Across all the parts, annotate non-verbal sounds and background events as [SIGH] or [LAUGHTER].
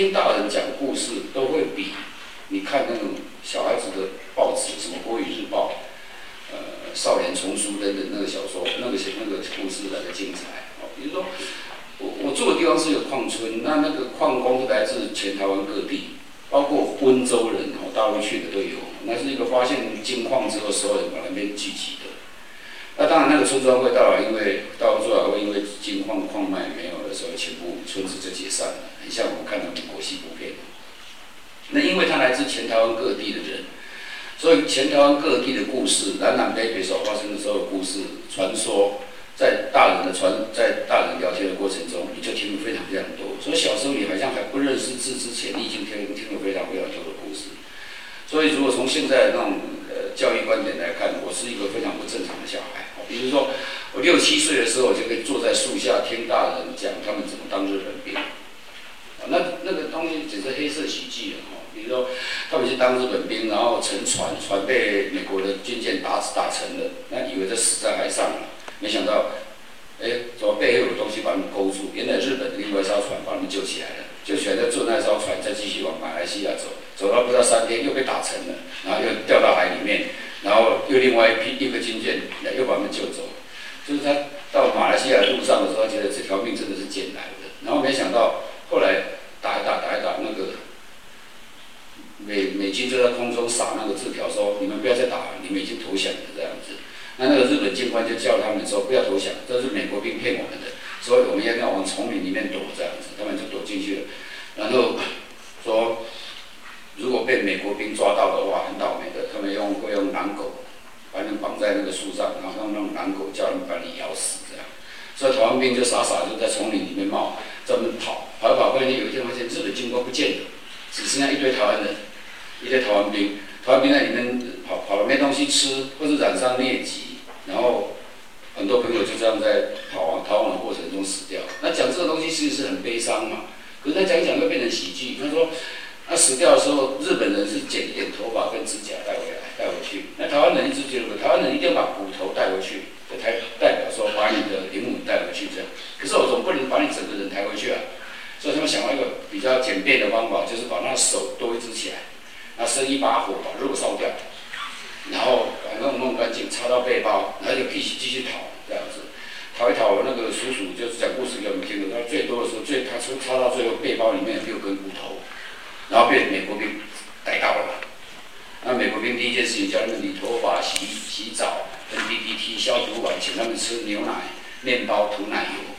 听大人讲故事，都会比你看那种小孩子的报纸，什么《国语日报》、呃《少年丛书》等等那个小说，那个那个故事来的精彩。哦，比如说我我住的地方是一个矿村，那那个矿工来自全台湾各地，包括温州人哦，大陆去的都有。那是一个发现金矿之后，所有人往那边聚集的。那当然，那个村庄会到了，因为到了最后会因为金矿矿脉没有的时候，全部村子就解散了，很像我们看的美国西部片。那因为他来自全台湾各地的人，所以全台湾各地的故事，南南北北所发生的所有故事、传说，在大人的传，在大人聊天的过程中，你就听了非常非常多。所以小时候你好像还不认识字之前，你已经听听了非常非常多的故事。所以如果从现在的那种呃教育观点来看，我是一个非常不正常的小孩。比如说，我六七岁的时候，我就可以坐在树下听大人讲他们怎么当日本兵。那那个东西只是黑色喜剧了哈。比如说，他们去当日本兵，然后乘船，船被美国的军舰打死打沉了，那以为他死在海上了，没想到，哎，怎么背后有东西把他们勾住？原来日本的另外一艘船把他们救起来了，救起来再坐那艘船，再继续往马来西亚走，走到不到三天又被打沉了，然后又掉到海里面。然后又另外一批一个军舰又把他们救走，就是他到马来西亚路上的时候，觉得这条命真的是捡来的。然后没想到后来打一打打一打，那个美美军就在空中撒那个字条，说你们不要再打了，你们已经投降了这样子。那那个日本军官就叫他们说不要投降，这是美国兵骗我们的，所以我们要要往丛林里面躲这样子，他们就躲进去了。然后说。如果被美国兵抓到的话，很倒霉的。他们用会用狼狗把你绑在那个树上，然后用那种狼狗叫人把你咬死这样。所以台湾兵就傻傻就在丛林里面冒，专门跑，跑跑，忽然间有一天发现日本军官不见了，只剩下一堆台湾人，一堆台湾兵，台湾兵在里面跑跑了没东西吃，或是染上疟疾，然后很多朋友就这样在跑亡逃亡的过程中死掉。那讲这个东西其实是很悲伤嘛，可是他讲一讲又变成喜剧。他说，他死掉的时候，日本人是剪一点头发跟指甲带回来带回去，那台湾人一直觉得台湾人一定要把骨头带回去。抬代表说把你的灵魂带回去这样，可是我总不能把你整个人抬回去啊，所以他们想到一个的方法，就是把那手都支起来，那是一把火把肉烧掉，然后把弄弄干净插到背包，然后就继续继续逃这样子，逃一逃那个叔叔就是讲故事给我们听的，他最多的时候最他插插到最后背包里面有六根骨头，然后被美国兵逮到了，那美国兵第一件事情叫他们理头发洗洗澡。跟 DDT 消毒完，请他们吃牛奶、面包、涂奶油。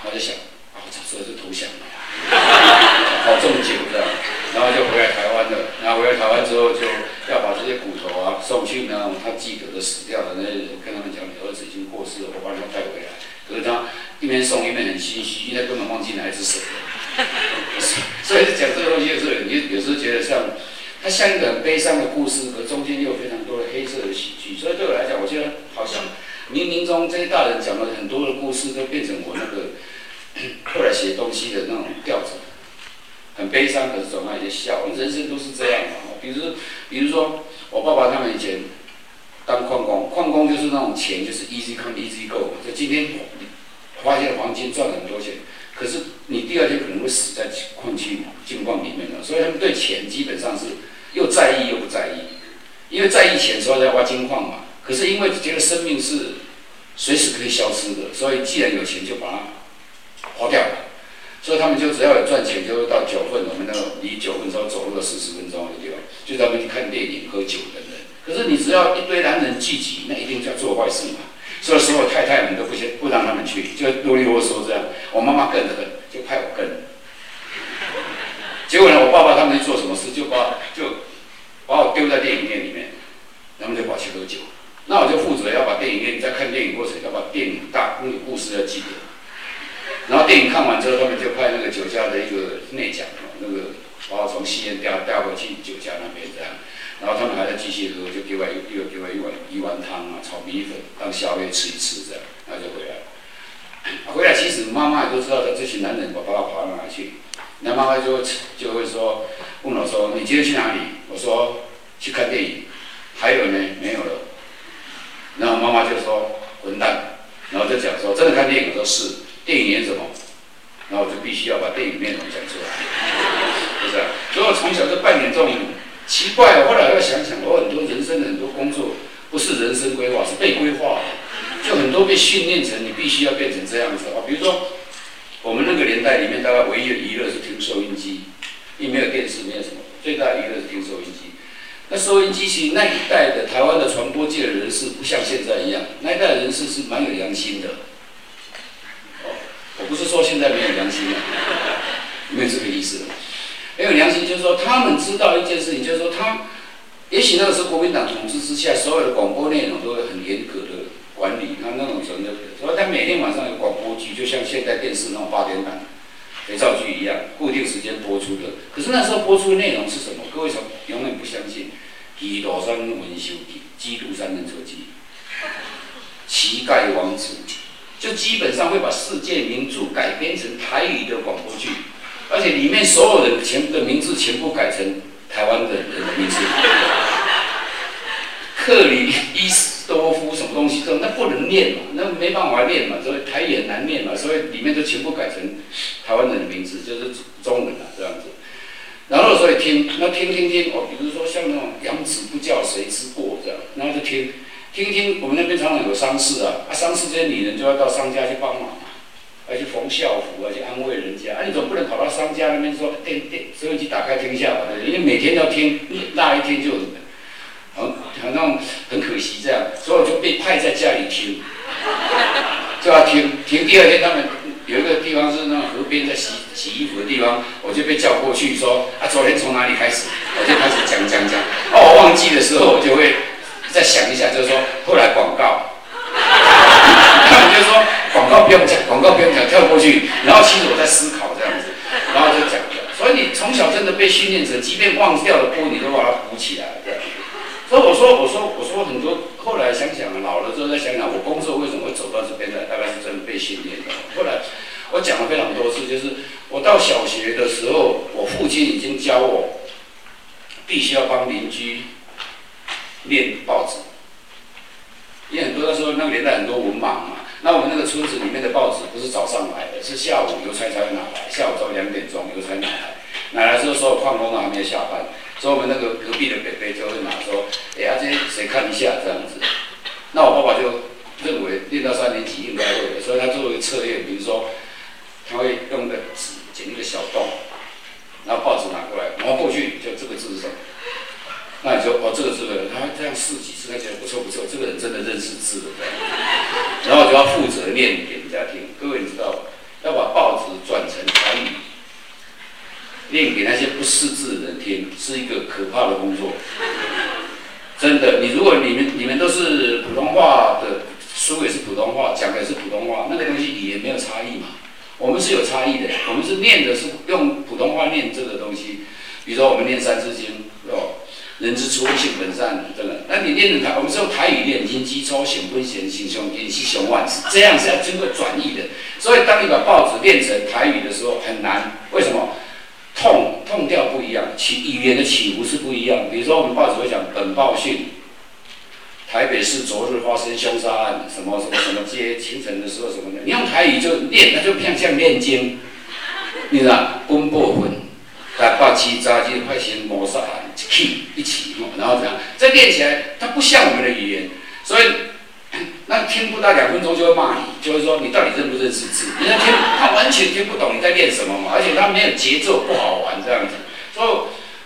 他就想，啊，这说是投降了，好重酒的，然后就回来台湾了。然后回来台湾之后，就要把这些骨头啊送去呢，他记得的死掉的那些人，跟他们讲，你儿子已经过世了，我把你带回来。可是他一边送一边很心虚，因为根本忘记哪一只手了。所以讲这个东西的时候，你有时候觉得像。它像一个很悲这样的故事，可中间又有非常多的黑色的喜剧，所以对我来讲，我觉得好像冥冥中这些大人讲了很多的故事，都变成我那个 [COUGHS] 后来写东西的那种调子，很悲伤，可是总有一些笑。人生都是这样嘛。比如，比如说我爸爸他们以前当矿工，矿工就是那种钱就是 easy come easy go，就今天发现黄金赚很多钱。可是你第二天可能会死在矿区金矿里面了，所以他们对钱基本上是又在意又不在意，因为在意钱，所以在挖金矿嘛。可是因为觉得生命是随时可以消失的，所以既然有钱就把它花掉了。所以他们就只要有赚钱，就到九份，我们那个离九份稍走路了四十分钟的地方，就他们去看电影、喝酒等等。可是你只要一堆男人聚集，那一定叫做坏事嘛。所以所有太太们都不先不让他们去，就啰里啰嗦这样。我妈妈更狠，就派我跟。结果呢，我爸爸他们做什么事，就把就把我丢在电影院里面，他们就跑去喝酒。那我就负责要把电影院在看电影过程要把电影大那个故事要记得。然后电影看完之后，他们就派那个酒家的一个内讲，那个把我从戏院调调回去酒家那边这样。然后他们还在继续喝，就给我又又给我一碗一碗汤啊，炒米粉当宵夜吃一吃这样，然后就回来了。回来其实妈妈也都知道的，这群男人我把他跑到哪去？那妈妈就就会说问我说：“你今天去哪里？”我说：“去看电影。”还有呢？没有了。然后妈妈就说：“混蛋！”然后就讲说：“真的看电影？”我说：“是。”电影演什么？然后我就必须要把电影内容讲出来，是不是？所以我从小就扮演这种。奇怪，后来要想想，我很多人生的很多工作不是人生规划，是被规划的，就很多被训练成你必须要变成这样子啊。比如说，我们那个年代里面，大概唯一的娱乐是听收音机，因为没有电视，没有什么，最大的娱乐是听收音机。那收音机其实那一代的台湾的传播界的人士，不像现在一样，那一代人士是蛮有良心的。哦，我不是说现在没有良心了，没有这个意思。没有良心，就是说他们知道一件事情，就是说他，也许那个时候国民党统治之下，所有的广播内容都会很严格的管理，他那种什么的，所以他每天晚上有广播剧，就像现在电视那种八点档肥皂剧一样，固定时间播出的。可是那时候播出的内容是什么？各位从永远不相信，基督山文修记，基督山人车记，乞丐王子，就基本上会把世界名著改编成台语的广播剧。而且里面所有人全的名字全部改成台湾的人的名字，[LAUGHS] 克里伊斯多夫什么东西都那不能念嘛，那没办法念嘛，所以台语很难念嘛，所以里面都全部改成台湾人的名字，就是中文啊这样子。然后所以听，那听听听哦，比如说像那种养子不教谁之过这样，然后就听听听，我们那边常常有丧事啊，啊丧事这些女人就要到商家去帮忙。要去缝校服啊，去安慰人家啊！你总不能跑到商家那边说电电收音机打开听一下吧？因为每天要听，那一天就很很那很可惜这样，所以我就被派在家里听，就要听听。第二天他们有一个地方是那种河边在洗洗衣服的地方，我就被叫过去说啊，昨天从哪里开始？我就开始讲讲讲。哦，我忘记的时候，我就会再想一下，就是说后来广告。[LAUGHS] 他们就说广告不用讲，广告不用讲，跳过去。然后其实我在思考这样子，然后就讲。所以你从小真的被训练成，即便忘掉了锅，你都把它补起来，这样。所以我说，我说，我说很多。后来想想，老了之后再想想，我工作为什么会走到这边来，大概是真的被训练的。后来我讲了非常多次，就是我到小学的时候，我父亲已经教我，必须要帮邻居念报纸。因为很多那时候那个年代很多文盲嘛，那我们那个村子里面的报纸不是早上来的，是下午邮差才会拿来，下午到两点钟邮差拿来，拿来之后所有矿工都还没有下班。所以我们那个隔壁的北北就会拿说，哎呀，这谁看一下这样子？那我爸爸就认为练到三年级应该会，所以他做了一个测验，比如说他会用个纸剪一个小洞，然后报纸拿过来，然后过去就这个字是什么？那你说哦，这个这个他这样试几次，他觉得不错不错，这个人真的认识字了。然后就要负责念给人家听。各位你知道，要把报纸转成台语。念给那些不识字的人听，是一个可怕的工作。真的，你如果你们你们都是普通话的书也是普通话，讲的也是普通话，那个东西语言没有差异嘛？我们是有差异的，我们是念的是用普通话念这个东西。比如说我们念《三字经》，人之初，性本善，真的。那你念的台，我们是用台语念，心机抽，显分显，心胸变，心胸万事，这样是要经过转译的。所以当你把报纸念成台语的时候，很难。为什么？痛痛调不一样，起语言的起伏是不一样。比如说，我们报纸会讲本报讯，台北市昨日发生凶杀案，什么什么什么街，清晨的时候什么的，你用台语就念，那就像像念经，你知道？公布魂，来八七杂七快先谋杀案，一起一起，然后怎样？这练起来，它不像我们的语言，所以。那听不到两分钟就会骂你，就会说你到底认不认识字？人家听他完全听不懂你在练什么嘛，而且他没有节奏，不好玩这样子。所以，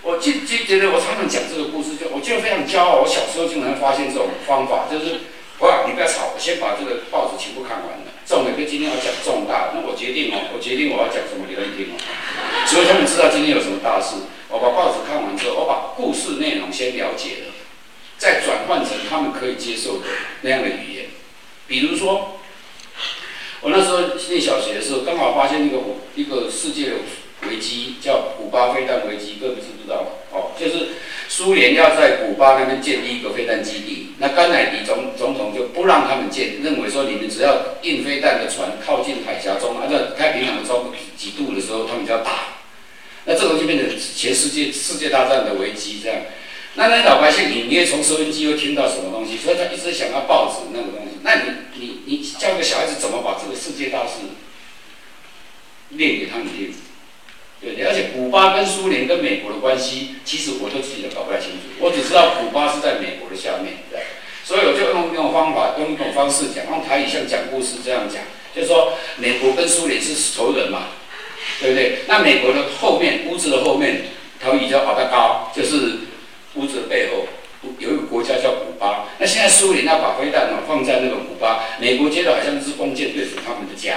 我就就觉得我常常讲这个故事，就我就非常骄傲。我小时候经常发现这种方法，就是哇，你不要吵，我先把这个报纸全部看完。重的跟今天要讲重大，那我决定哦，我决定我要讲什么，你们听哦。所以他们知道今天有什么大事。我把报纸看完之后，我把故事内容先了解了。再转换成他们可以接受的那样的语言，比如说，我那时候念小学的时候，刚好发现一个一个世界危机，叫古巴飞弹危机，各位知不知道？哦，就是苏联要在古巴那边建立一个飞弹基地，那甘乃迪总总统就不让他们建，认为说你们只要运飞弹的船靠近海峡中，按照太平洋的中几度的时候，他们就要打，那这个就变成全世界世界大战的危机，这样。那那老百姓隐约从收音机又听到什么东西，所以他一直想要报纸那个东西。那你你你教个小孩子怎么把这个世界大事念给他们听？对，而且古巴跟苏联跟美国的关系，其实我都自己都搞不太清楚。我只知道古巴是在美国的下面，对。所以我就用用方法，用一种方式讲，用台语像讲故事这样讲，就是说美国跟苏联是仇人嘛，对不对？那美国的后面屋子的后面，台语叫阿达高，就是。屋子的背后有一个国家叫古巴，那现在苏联要把飞弹呢放在那个古巴，美国接到好像一支弓箭对准他们的家，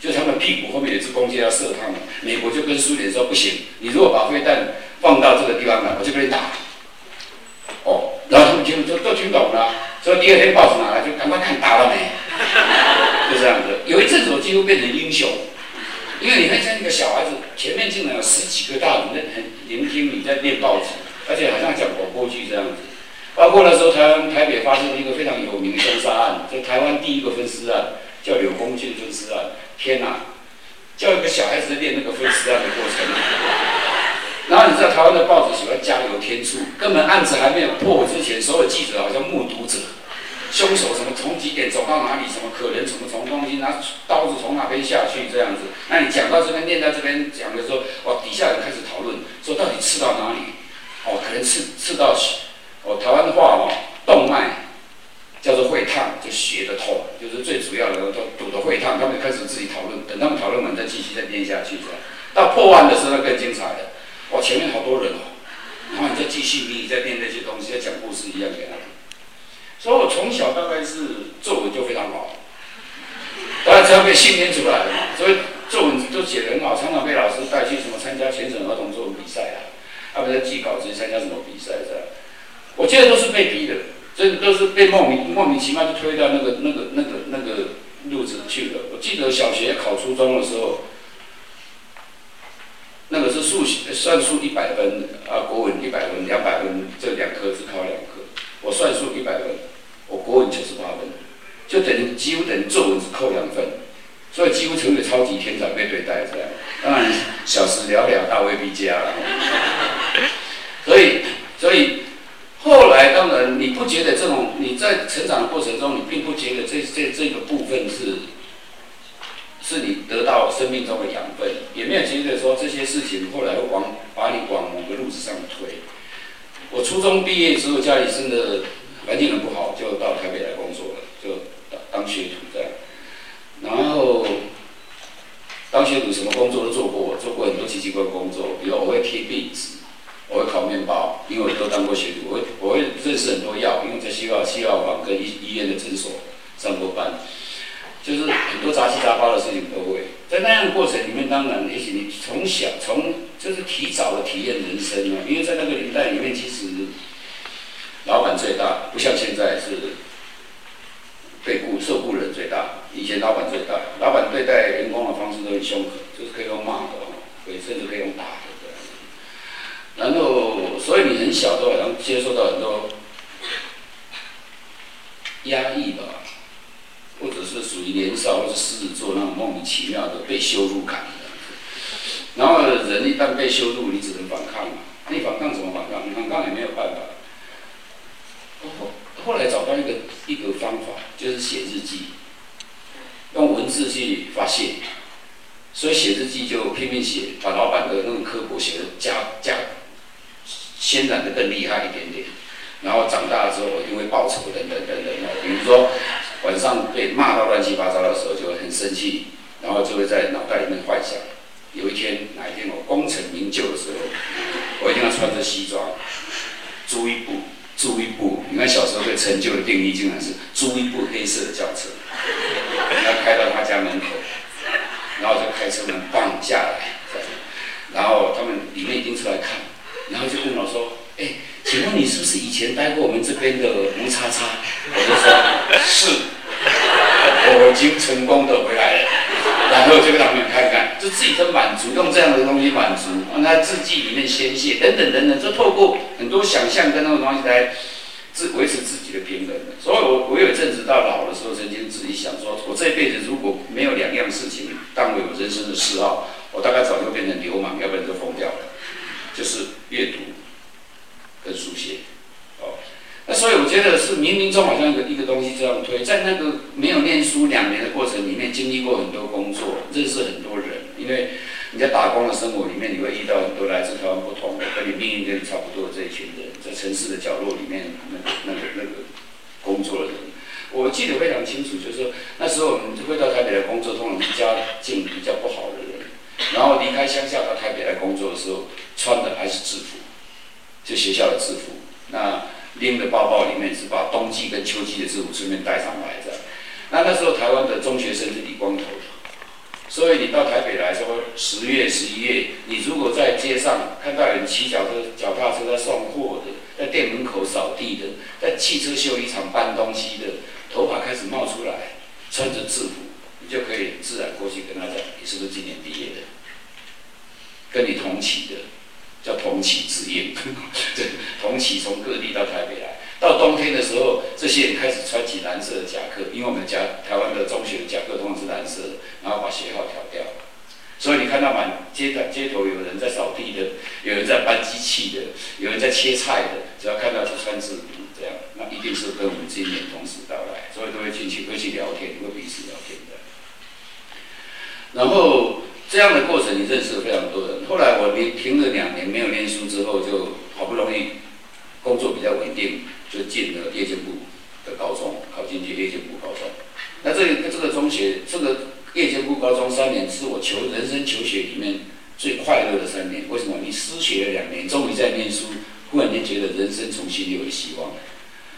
就他们屁股后面有支弓箭要射他们，美国就跟苏联说不行，你如果把飞弹放到这个地方来，我就跟你打。哦，然后他们就就都听懂了，所以第二天报纸拿来就赶快看打了没，[LAUGHS] 就这样子。有一阵子我几乎变成英雄，因为你看像一个小孩子前面竟然有十几个大人在很聆听你在念报纸。而且好像讲广播剧这样子，包括那时候台湾台北发生了一个非常有名的凶杀案，就台湾第一个分尸案，叫柳公俊分尸案。天哪，叫一个小孩子练那个分尸案的过程。[LAUGHS] 然后你知道台湾的报纸喜欢加油添醋，根本案子还没有破之前，所有记者好像目睹者，凶手什么从几点走到哪里，什么可能什么从东西拿刀子从哪边下去这样子。那你讲到这边，念到这边讲的时候，哇，底下人开始讨论，说到底刺到哪里？哦，可能刺刺到。哦，台湾话哦，动脉叫做会烫，就血的痛，就是最主要的都堵得会烫。他们开始自己讨论，等他们讨论完再继续再编下去。到破案的时候更精彩了。哇，前面好多人哦，然后你再继续你再编那些东西，再讲故事一样给他听。所以我从小大概是作文就非常好，当然只要被训练出来的嘛。所以作文都写得很好，常常被老师带去什么参加全省儿童作文比赛啊。他们在寄稿子参加什么比赛这样，我记得都是被逼的，这都是被莫名莫名其妙就推到那个那个那个那个路子去了。我记得小学考初中的时候，那个是数学算术一百分啊，国文一百分，两百分，这两科只考两科。我算术一百分，我国文九十八分，就等于几乎等于作文只扣两分，所以几乎成为超级天才被对待这样。当然小时了了，大未必佳了。所以，所以后来当然你不觉得这种你在成长的过程中，你并不觉得这这这个部分是是你得到生命中的养分，也没有觉得说这些事情后来会往把你往某个路子上推。我初中毕业之后，家里真的环境很不好，就到台北来工作了，就当学徒这样。然后当学徒什么工作都做过，做过很多奇奇怪怪工作，比如我会贴壁纸，我会烤面包，因为我都当过学徒，我会我会认识很多药，因为在西药西药房跟医医院的诊所上过班，就是很多杂七杂八的事情都会。在那样的过程里面，当然也许你从小从就是提早的体验人生啊，因为在那个年代里面，其实老板最大，不像现在是被雇受雇人最大。以前老板最大，老板对待员工的方式都很凶狠，就是可以用骂的，可以甚至可以用打的这样。然后，所以你很小都好像接受到很多压抑吧，或者是属于年少或者狮子座那种莫名其妙的被羞辱感。然后人一旦被羞辱，你只能反抗嘛。你反抗怎么反抗？你反抗也没有办法。后后来找到一个一个方法，就是写日记，用文字去发泄。所以写日记就拼命写，把老板的那种刻薄写的加加渲染的更厉害一点点。然后长大之后因为报仇等等等等。比如说晚上被骂到乱七八糟的时候，就会很生气，然后就会在脑袋里面幻想。有一天，哪一天我功成名就的时候，我一定要穿着西装，租一部，租一部。你看小时候对成就的定义，竟然是租一部黑色的轿车，要开到他家门口，然后就开车门放下来，然后他们里面一定出来看，然后就问我说：“哎，请问你是不是以前待过我们这边的吴叉叉？”我就说：“是，我已经成功的回来了。”然后就给他们看看，就自己的满足，用这样的东西满足，让他字迹里面宣泄，等等等等，就透过很多想象跟那种东西来自维持自己的平衡。所以我我有一阵子到老的时候，曾经自己想说，我这辈子如果没有两样事情当为我人生的嗜好，我大概早就变成流氓，要不然就疯掉了。就是阅读跟书写。哦那所以我觉得是冥冥中好像一个一个东西这样推，在那个没有念书两年的过程里面，经历过很多工作，认识很多人。因为你在打工的生活里面，你会遇到很多来自台湾不同的，跟你命运跟你差不多的这一群人，在城市的角落里面，那个那个那个工作的人，我记得非常清楚，就是那时候我们会到台北来工作，通常离家境比较不好的人，然后离开乡下到台北来工作的时候，穿的还是制服，就学校的制服。那拎的包包里面是把冬季跟秋季的制服顺便带上来的。那那时候台湾的中学生是理光头，所以你到台北来说，十月、十一月，你如果在街上看到有人骑脚车、脚踏车在送货的，在店门口扫地的，在汽车修理厂搬东西的，头发开始冒出来，穿着制服，你就可以自然过去跟他讲，你是不是今年毕业的？跟你同期的。叫同期之夜，[LAUGHS] 对，同期从各地到台北来。到冬天的时候，这些人开始穿起蓝色的夹克，因为我们家台湾的中学的夹克通常是蓝色，然后把鞋号调掉。所以你看到满街的街头有人在扫地的，有人在搬机器的，有人在切菜的，只要看到就穿制服这样，那一定是跟我们今年同时到来，所以都会进去会去聊天，会彼此聊天的。然后。这样的过程，你认识了非常多人。后来我停停了两年没有念书之后，就好不容易工作比较稳定，就进了夜间部的高中，考进去夜间部高中。那这个这个中学，这个夜间部高中三年是我求人生求学里面最快乐的三年。为什么？你失学了两年，终于在念书，忽然间觉得人生重新有了希望。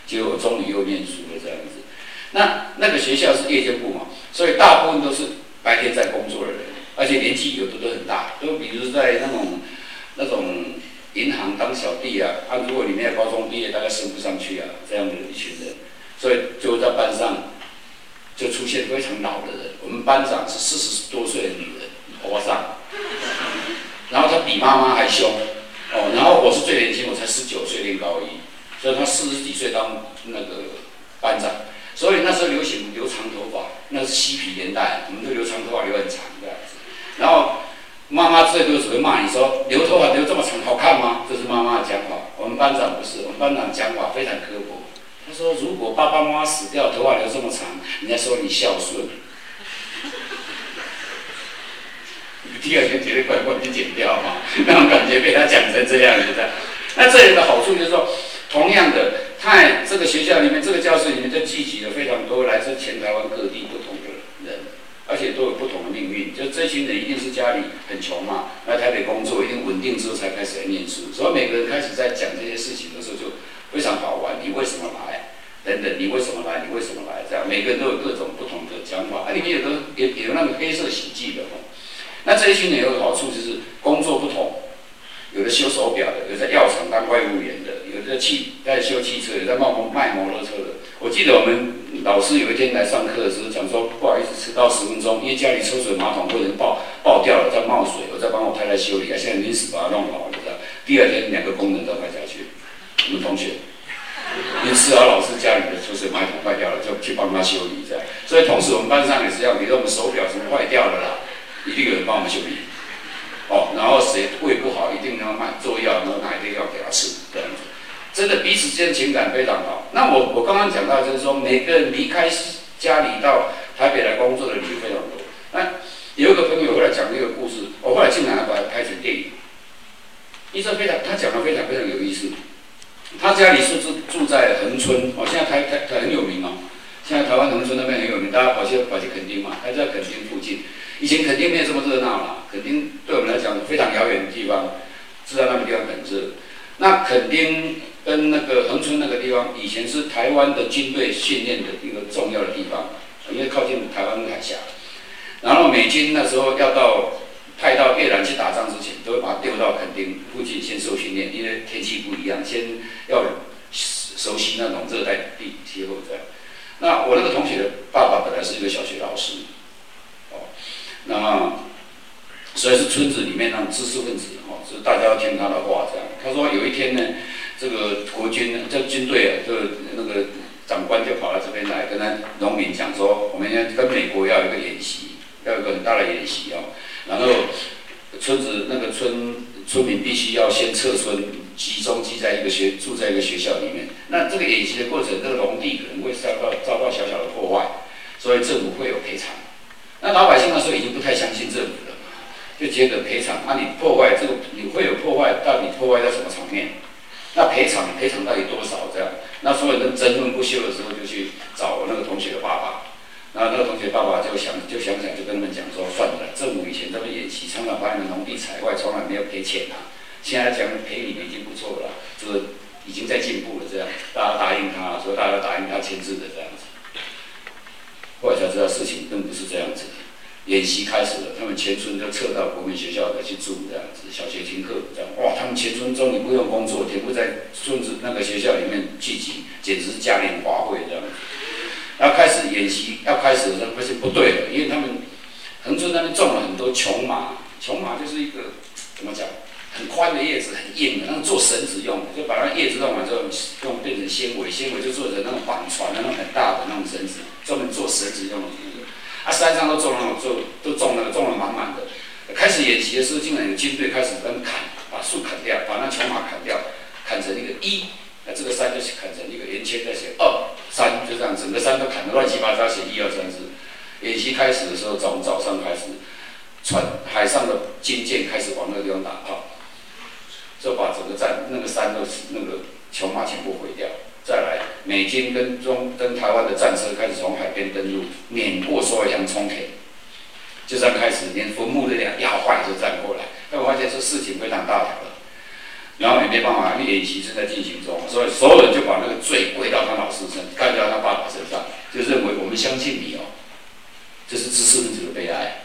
结果终于又念书了这样子。那那个学校是夜间部嘛，所以大部分都是白天在工作的人。而且年纪有的都很大，都比如在那种那种银行当小弟啊，他，如果你没有高中毕业，大概升不上去啊，这样的一群人，所以就在班上就出现非常老的人。我们班长是四十多岁的女人，欧巴桑，然后她比妈妈还凶，哦，然后我是最年轻，我才十九岁念高一，所以他四十几岁当那个班长，所以那时候流行留长头发，那是嬉皮年代，我们都留长头发留很长的，然后妈妈最多只会骂你说留头发留这么长好看吗？这是妈妈的讲法，我们班长不是，我们班长讲法非常刻薄，他说如果爸爸妈妈死掉，头发留这么长，人家说你孝顺。第二天觉得怪怪，就剪掉嘛，那种感觉被他讲成这样子的。那这里的好处就是说，同样的，在这个学校里面，这个教室里面就聚集了非常多来自全台湾各地不同，而且都有不同的命运。就这群人一定是家里很穷嘛，来台北工作，一定稳定之后才开始来念书。所以每个人开始在讲这些事情的时候，就非常好玩。你为什么来？等等，你为什么来？你为什么来？这样，每个人都有各种不同的讲法。啊，里面有的也也有那个黑色喜剧的哦。那这一群人有个好处就是工作不同，有的修手表的，有的在药厂当外务员的，有的汽在修汽车，有在卖卖摩托车的。我记得我们老师有一天来上课的时候讲说，不好意思迟到十分钟，因为家里抽水马桶不能爆爆掉了，在冒水，我在帮我太太修理，啊，现在临时把它弄好了，第二天两个工人都快下去，我们同学，因为思老师家里的抽水马桶坏掉了，就去帮他修理，这样。所以同时我们班上也是要，比如说我们手表什么坏掉了啦。一定有人帮我们修理，哦，然后谁胃不好，一定要买做药，然后拿一个药给他吃，这样子，真的彼此之间情感非常好。那我我刚刚讲到就是说，每个人离开家里到台北来工作的理由非常多。那有一个朋友后来讲一个故事，我后来竟然把它拍成电影，医生非常，他讲的非常非常有意思。他家里是住住在恒春，哦，现在台台台很有名哦，现在台湾恒春那边很有名，大家跑去跑去垦丁嘛，还在垦丁附近。以前肯定没有这么热闹了，肯定对我们来讲非常遥远的地方，知道那个地方很热。那垦丁跟那个恒春那个地方，以前是台湾的军队训练的一个重要的地方，因为靠近台湾海峡。然后美军那时候要到派到越南去打仗之前，都会把它丢到垦丁附近先受训练，因为天气不一样，先要熟悉那种热带地气候这样。那我那个同学的爸爸本来是一个小学老师。哦那么，所以是村子里面那种知识分子哦，是大家要听他的话这样。他说有一天呢，这个国军，这军队啊，就那个长官就跑到这边来，跟他农民讲说，我们要跟美国要一个演习，要有个很大的演习哦。然后村子那个村村民必须要先撤村，集中集在一个学住在一个学校里面。那这个演习的过程，这个农地可能会遭到遭到小小的破坏，所以政府会有赔偿。那老百姓那时候已经不太相信政府了，就觉得赔偿，那你破坏这个，你会有破坏，到底破坏在什么层面？那赔偿赔偿到底多少？这样，那所有人争论不休的时候，就去找那个同学的爸爸。那那个同学爸爸就想就想想，就跟他们讲说，算了，政府以前这么演习，常常把你们农地采外，从来没有赔钱啊。现在讲赔你们已经不错了，这个已经在进步了。这样，大家答应他，说大家答应他签字的这样子。后来才知道事情并不是这样子。演习开始了，他们全村都撤到国民学校来去住，这样子小学停课，这样哇，他们全村终于不用工作，全部在村子那个学校里面聚集，简直是嘉年华会这样。然后开始演习要开始的时候，发现不对了，因为他们横村那边种了很多琼麻，琼麻就是一个怎么讲？很宽的叶子，很硬的，那做绳子用，就把那叶子弄完之后，用变成纤维，纤维就做成那种板船的那种很大的那种绳子，专门做绳子用的。山上都种了种，都种那个，种了满满的。开始演习的时候，竟然有军队开始跟砍，把树砍掉，把那琼麻砍掉，砍成一个一，那这个山就砍成一个圆圈，在写二三，就这样，整个山都砍得乱七八糟，写一二三四。演习开始的时候，从早上开始，船海上的军舰开始往那个地方打炮。就把整个战那个山都那个琼马全部毁掉。美军跟中跟台湾的战车开始从海边登陆，碾过所有洋葱田，就这样开始连坟墓都要压坏，就站过来。那我发现这事情非常大条了，然后也没办法，因为演习正在进行中，所以所有人就把那个罪归到他老师身，盖到他爸爸身上，就认为我们相信你哦，这是知识分子的悲哀。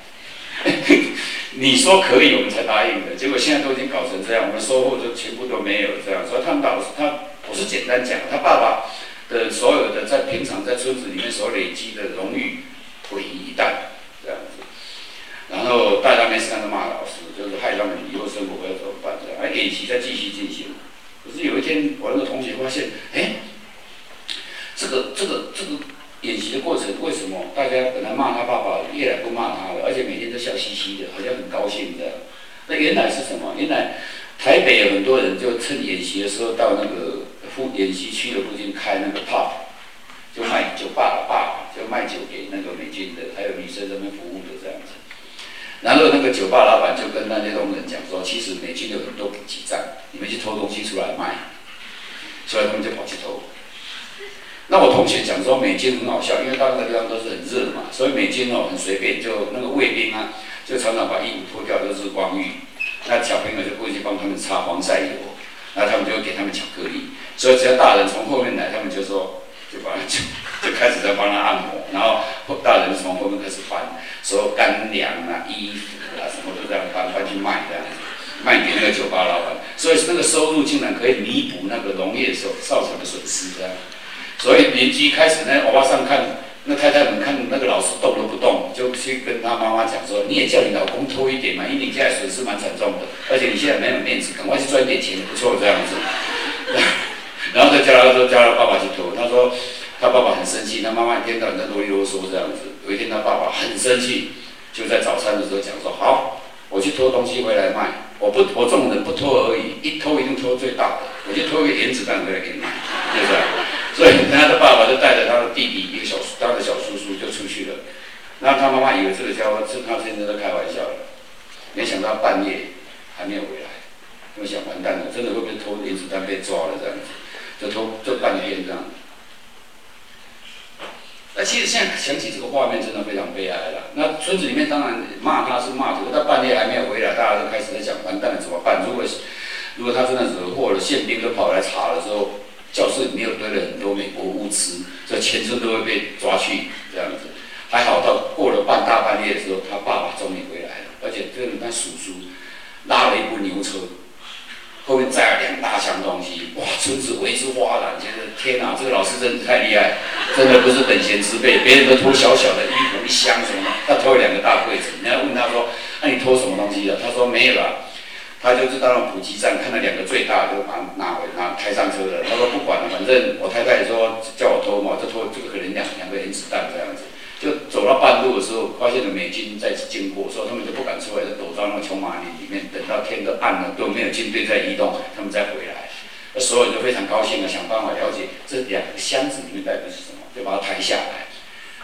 你说可以，我们才答应的。结果现在都已经搞成这样，我们收获就全部都没有这样。所以他们老师，他我是简单讲，他爸爸的所有的在平常在村子里面所累积的荣誉毁于一旦这样子。然后大家没事干就骂老师，就是害他们以后生活要怎么办这样。而演习在继续进行。可是有一天，我那个同学发现，哎，这个这个这个演习的过程，为什么大家本来骂他爸爸，越来不骂他了，而且每天都笑嘻嘻的，好像很高兴这样。那原来是什么？原来台北有很多人就趁演习的时候到那个附演习区的附近开那个 pub，就卖酒吧的吧，就卖酒给那个美军的，还有女生这边服务的这样子。然后那个酒吧老板就跟那些同仁讲说，其实美军有很多补给站，你们去偷东西出来卖，所以他们就跑去偷。那我同学讲说，美军很好笑，因为到那个地方都是很热嘛，所以美军哦很随便，就那个卫兵啊。就常常把衣服脱掉，都是光浴。那小朋友就过去帮他们擦防晒油，那他们就给他们巧克力。所以只要大人从后面来，他们就说，就把就就开始在帮他按摩。然后大人从后面开始搬，所有干粮啊、衣服啊什么都这样搬搬去卖，这样卖给那个酒吧老板。所以那个收入竟然可以弥补那个农业所造成的损失，这样。所以邻居开始呢，我巴上看。那太太们看那个老师动都不动，就去跟他妈妈讲说：“你也叫你老公偷一点嘛，因为你现在损失蛮惨重的，而且你现在没有面子，赶快去赚一点钱，不错这样子。[LAUGHS] ”然后再叫他说：“叫他爸爸去偷。”他说：“他爸爸很生气，他妈妈一天到晚在啰里啰嗦这样子。”有一天他爸爸很生气，就在早餐的时候讲说：“好，我去偷东西回来卖。我不，我这种人不偷而已，一偷一定偷最大的。我就偷一个原子弹回来给你卖，是不是？”所以他的爸爸就带着他的弟弟，一个小他的小叔叔就出去了。那他妈妈以为这个家伙是他天天在开玩笑的，没想到半夜还没有回来。我想完蛋了，真的会被偷原子弹被抓了这样子？就偷就半夜这样。那其实现在想起这个画面，真的非常悲哀了。那村子里面当然骂他是骂，可是他半夜还没有回来，大家都开始在想完蛋了怎么办？如果如果他真的惹祸了，宪兵都跑来查的时候。教室里面又堆了很多美国物资，这全村都会被抓去这样子。还好到过了半大半夜的时候，他爸爸终于回来了，而且这个他叔叔拉了一部牛车，后面载了两大箱东西，哇，村子为之哗然，觉得天哪，这个老师真的太厉害，真的不是等闲之辈。别人都偷小小的衣服一箱什么，他偷了两个大柜子。人家问他说：“那你偷什么东西的？”他说：“没有了。”他就是到了补给站，看到两个最大，就把拿回拿抬上车了。他说不管了，反正我太太说叫我偷嘛，就偷这个可能两两个原子弹这样子。就走到半路的时候，发现了美军在经过，所以他们就不敢出来，就躲到那个琼马林里面，等到天都暗了，都没有军队在移动，他们再回来。那所有人都非常高兴的想办法了解这两个箱子里面代表是什么，就把它抬下来。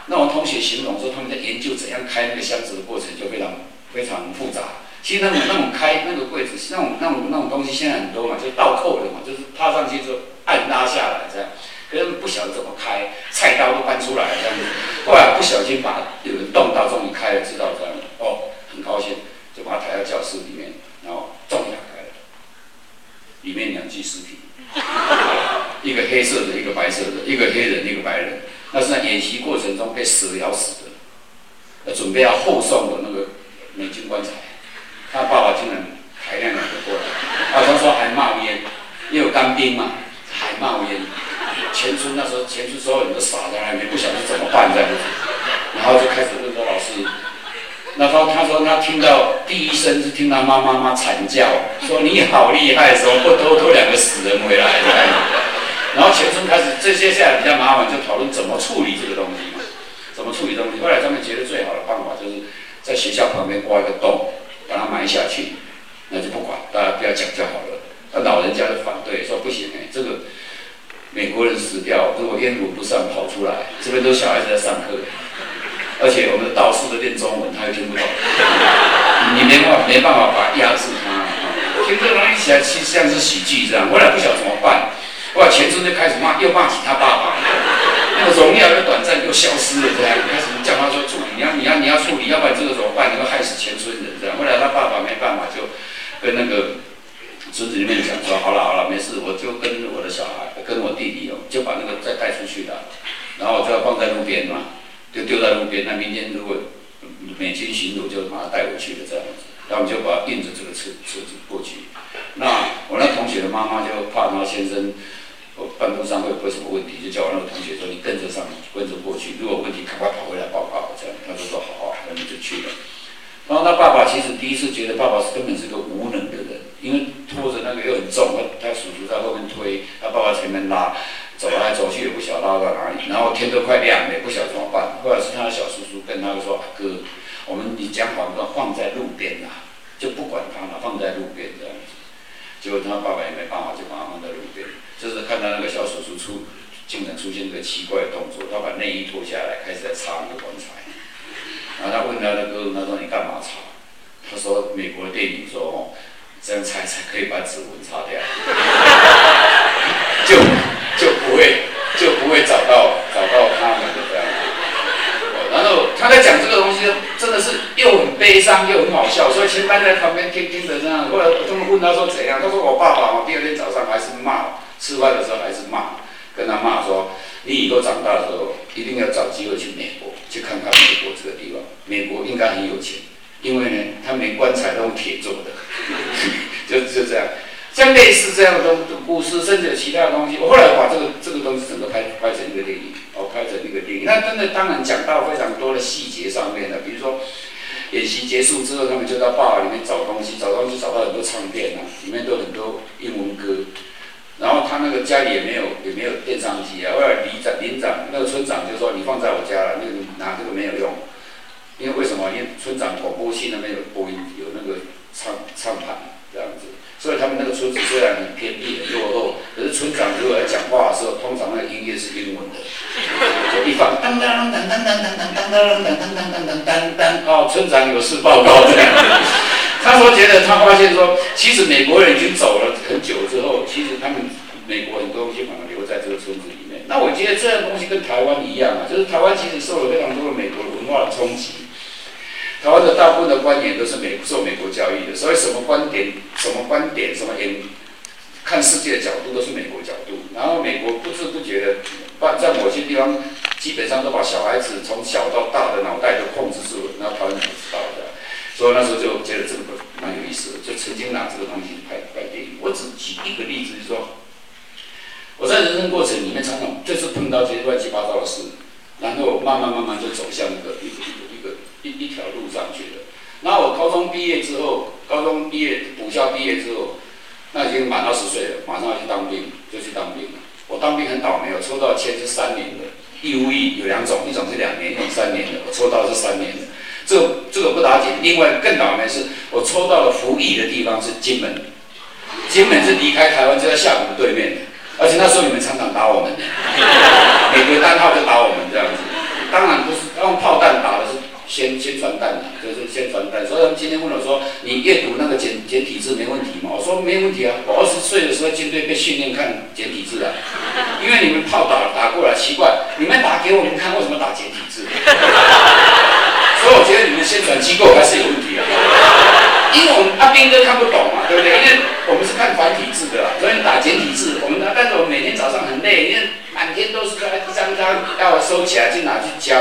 那我同学形容说，他们在研究怎样开那个箱子的过程，就非常非常复杂。其实那种那种开那个柜子，那种那种那种东西现在很多嘛，就倒扣的嘛，就是踏上去之后按拉下来这样。可是不晓得怎么开，菜刀都搬出来这样子。后来不小心把有人动到，终于开了，知道这样。哦，很高兴，就把他抬到教室里面，然后终于打开了，里面两具尸体，一个黑色的，一个白色的，一个黑人，一个白人。那是在演习过程中被蛇咬死的，准备要后送的那个美军棺材。他爸爸竟然抬两个过来，啊，他说还冒烟，因为有干冰嘛，还冒烟。全村那时候，全村所有人都傻在那边，不晓得怎么办这样子，然后就开始问说老师。那他他说他听到第一声是听到妈妈妈惨叫，说你好厉害，什么不偷偷两个死人回来这样子。然后全村开始，这接下来比较麻烦，就讨论怎么处理这个东西嘛，怎么处理东西。后来他们觉得最好的办法就是在学校旁边挖一个洞。把它埋下去，那就不管，大家不要讲就好了。那老人家就反对，说不行哎，这个美国人死掉，如果烟雾不散跑出来，这边都小孩子在上课，而且我们的道士在练中文，他又听不懂，你没办法没办法把压制他，听这东西起来其实像是喜剧这样。后来不晓得怎么办，后来全村就开始骂，又骂起他爸爸，那个荣耀又短暂又消失了，这样开始叫他说处理，你要你要你要处理，要不然这个怎么办？你会害死全村人。这样后来他爸爸没办法，就跟那个村子里面讲说：“好了好了，没事，我就跟我的小孩，跟我弟弟哦，就把那个再带出去了，然后就要放在路边嘛，就丢在路边。那明天如果美军巡逻，就把他带回去了这样子。然后就把运着这个车车子过去。那我那同学的妈妈就怕他先生半路上会不会什么问题，就叫我那个同学说，你跟着上，跟着过去，如果问题赶快跑回来报告。这样他就说好啊，我们就去了。然后他爸爸其实第一次觉得爸爸是根本是个无能的人，因为拖着那个又很重。他他叔叔在后面推，他爸爸前面拉，走来走去也不晓得拉到哪里。然后天都快亮了，也不晓得怎么办。后来是他的小叔叔跟他说，哥，我们你讲好的，放在路边啊，就不管他了，放在路边这样子。结果他爸爸也没办法，就。看到那个小叔叔出，竟然出现一个奇怪的动作，他把内衣脱下来，开始在擦那个棺材。然后他问他的哥哥，他说：“你干嘛擦？”他说：“美国电影说，哦，这样擦才可以把指纹擦掉。”就就不会就不会找到找到他们的这样，然后他在讲这个东西，真的是又很悲伤又很好笑，所以全班在旁边听听着这样。后来他们问他说怎样，他说我爸爸嘛，第二天早上还是骂我，吃饭的时候还是骂，跟他骂说，你以后长大的时候一定要找机会去美国去看看美国这个地方，美国应该很有钱，因为呢，他没棺材都用铁做的，[LAUGHS] 就就这样。像类似这样的东故事，甚至有其他的东西，我后来把这个这个东西整个拍拍成一个电影，哦，拍成一个电影。那真的当然讲到非常多的细节上面的，比如说演习结束之后，他们就到坝里面找东西，找东西找到很多唱片啊，里面都很多英文歌。然后他那个家里也没有也没有电商机啊，后来里长林长那个村长就说：“你放在我家了，那个拿这个没有用，因为为什么？因为村长广播器那边有播音，有那个唱唱盘这样子。”所以他们那个村子虽然很偏僻、很落后，可是村长如果要讲话的时候，通常那个音乐是英文的，就一放当当当当当当当当当当当当当当，哦，村长有事报告这样子。他说觉得他发现说，其实美国人已经走了很久之后，其实他们美国很多东西反而留在这个村子里面。那我觉得这样东西跟台湾一样啊，就是台湾其实受了非常多的美国文化的冲击。台湾的大部分的观点都是美受美国教育的，所以什么观点、什么观点、什么眼看世界的角度都是美国角度。然后美国不知不觉的把在某些地方基本上都把小孩子从小到大的脑袋都控制住了，然后台湾不知道的。所以那时候就觉得这个蛮有意思的，就曾经拿这个东西拍拍电影。我只举一个例子，就是说我在人生过程里面常常就是碰到这些乱七八糟的事，然后慢慢慢慢就走向一个一个一个一一条路上去了。然后我高中毕业之后，高中毕业补校毕业之后，那已经满二十岁了，马上要去当兵，就去当兵了。我当兵很倒霉，我抽到签是三年的义务役，有两种，一种是两年，一种三年的。我抽到是三年的，这个这个不打紧。另外更倒霉是，我抽到了服役的地方是金门，金门是离开台湾就在厦门对面的，而且那时候你们常常打我们，美国单号就打我们这样子。当然不是用炮弹打的，是先先传弹的，就是先传弹。所以他们今天问我说：“你阅读那个简简体字没问题吗？”我说：“没问题啊，我二十岁的时候军队被训练看简体字的，因为你们炮打打过来奇怪，你们打给我们看，为什么打简体字？所以我觉得你们宣传机构还是有问题的，因为我们阿兵哥看不懂嘛，对不对？因为我们是看繁体字的，所以打简体字，我们但是我们每天早上很累，因为满天都是一张张要收起来去拿去交，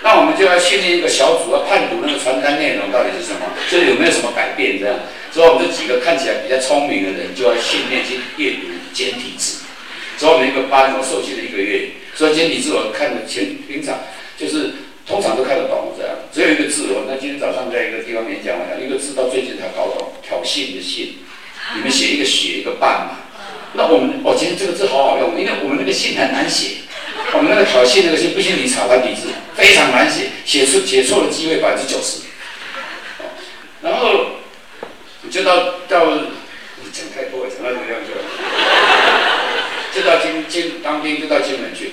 那我们就要训练一个小组要判读那个传单内容到底是什么，就是有没有什么改变这样。所以我们这几个看起来比较聪明的人就要训练去阅读简体字。所以我们一个班我受训了一个月，所以简体字我看的前平常就是通常都看得懂这样。只有一个字，我那今天早上在一个地方演讲，我讲一个字到最近才搞懂，挑衅的衅，你们写一个血一个半嘛。那我们，我今天这个字好好用，因为我们那个信很难写，我们那个挑衅那个信，不信你查繁体字，非常难写，写出写错的机会百分之九十。然后就到到讲太多，讲到这个样就，就到金金当兵，就到金门去。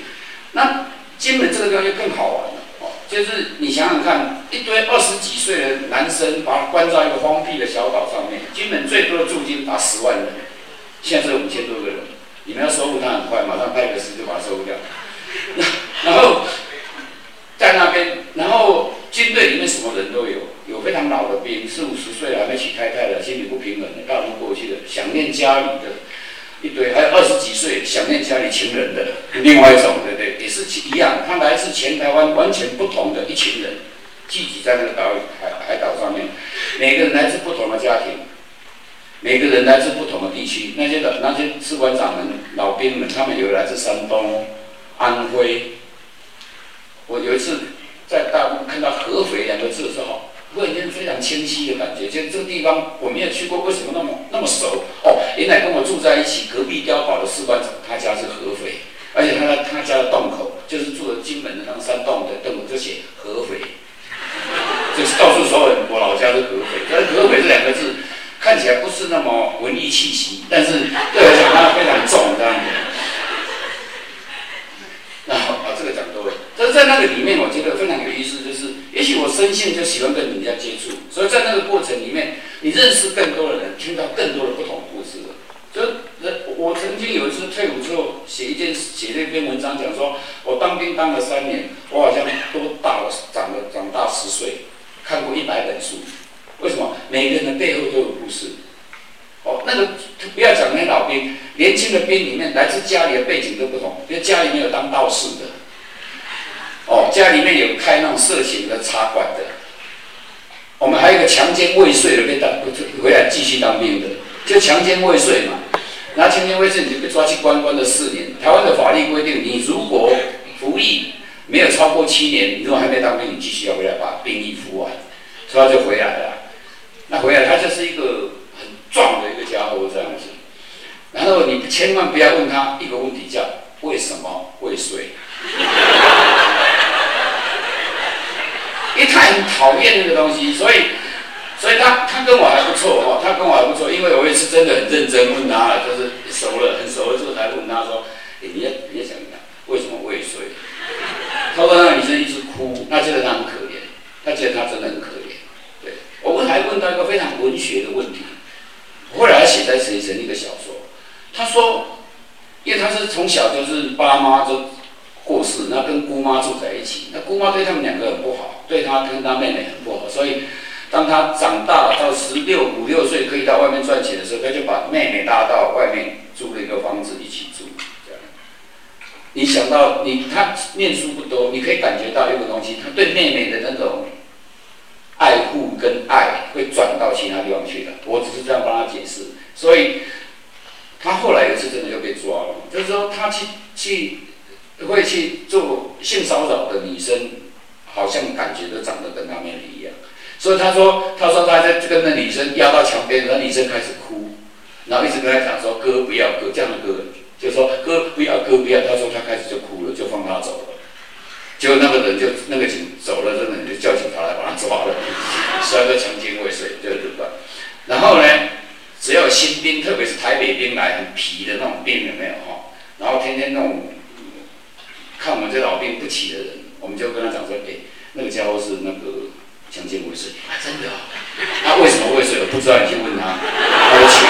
那金门这个地方就更好玩了，哦，就是你想想看，一堆二十几岁的男生把他关在一个荒僻的小岛上面，金门最多的驻军达十万人。现在只有五千多个人，你们要收复他很快，马上派个师就把他收复掉。[LAUGHS] 然后在那边，然后军队里面什么人都有，有非常老的兵，四五十岁了还没娶太太的，心里不平衡的，大陆过去的，想念家里的一堆，还有二十几岁想念家里情人的，另外一种，对不对？也是一样，他来自全台湾完全不同的一群人，聚集在那个岛海海岛上面，每个人来自不同的家庭。每个人来自不同的地区，那些的那些士官长们、老兵们，他们有来自山东、安徽。我有一次在大陆看到“合肥”两个字的时候，忽然间非常清晰的感觉，就这个地方我没有去过，为什么那么那么熟？哦，原来跟我住在一起隔壁碉堡的士官长，他家是合肥，而且他他家的洞口就是住的金门的那个山洞的洞口就写合肥，[LAUGHS] 就是告诉所有人我老家是合肥。但是合肥这两个字看起来不是那么文艺气息，但是对我来讲它非常重这样子。那好，[LAUGHS] 把这个讲多了。但是在那个里面，我觉得非常有意思，就是也许我生性就喜欢跟人家接触，所以在那个过程里面，你认识更多的人，听到更多的不同故事。就人，我曾经有一次退伍之后，写一件写了一篇文章，讲说我当兵当了三年，我好像都大了，长了长大十岁，看过一百本书。为什么？每个人的背后都有故事。哦，那个不要讲那些老兵，年轻的兵里面，来自家里的背景都不同。因为家里面有当道士的，哦，家里面有开那种色情的茶馆的，我们还有一个强奸未遂的被当回来继续当兵的，就强奸未遂嘛。拿强奸未遂，你就被抓去关，关了四年。台湾的法律规定，你如果服役没有超过七年，你如果还没当兵，你继续要回来把兵役服完，所以他就回来了。那回来，他就是一个很壮的一个家伙这样子。然后你千万不要问他一个问题，叫为什么未遂？因为他很讨厌那个东西，所以。所以他他跟我还不错哦，他跟我还不错，因为我也是真的很认真问他了，就是熟了很熟了之后才问他说：“哎，你要你要想一想，为什么未遂？”他说那女生一直哭，他觉得他很可怜，他觉得他真的很可怜。对，我们还问到一个非常文学的问题，后来写在写成一个小说。他说，因为他是从小就是爸妈就过世，那跟姑妈住在一起，那姑妈对他们两个很不好，对他跟他妹妹很不好，所以。当他长大到十六五六岁，可以到外面赚钱的时候，他就把妹妹拉到外面租了一个房子一起住。这样，你想到你他念书不多，你可以感觉到一个东西，他对妹妹的那种爱护跟爱会转到其他地方去的。我只是这样帮他解释。所以，他后来有一次真的就被抓了，就是说他去去会去做性骚扰的女生，好像感觉都长得跟他妹妹一样。所以他说，他说他在跟那女生压到墙边，那女生开始哭，然后一直跟他讲说：“哥不要哥，这样的哥，就说哥不要哥不要。”他说他开始就哭了，就放他走了。结果那个人就那个警走了，这个人就叫警察来把他抓了，三个强奸未遂，对对吧？然后呢，只要新兵，特别是台北兵来很皮的那种兵有没有哈？然后天天那种看我们这老兵不起的人，我们就跟他讲说：“哎，那个家伙是那个。”强奸未遂啊，真的？他为什么未遂？我不知道，你去问他。他就去，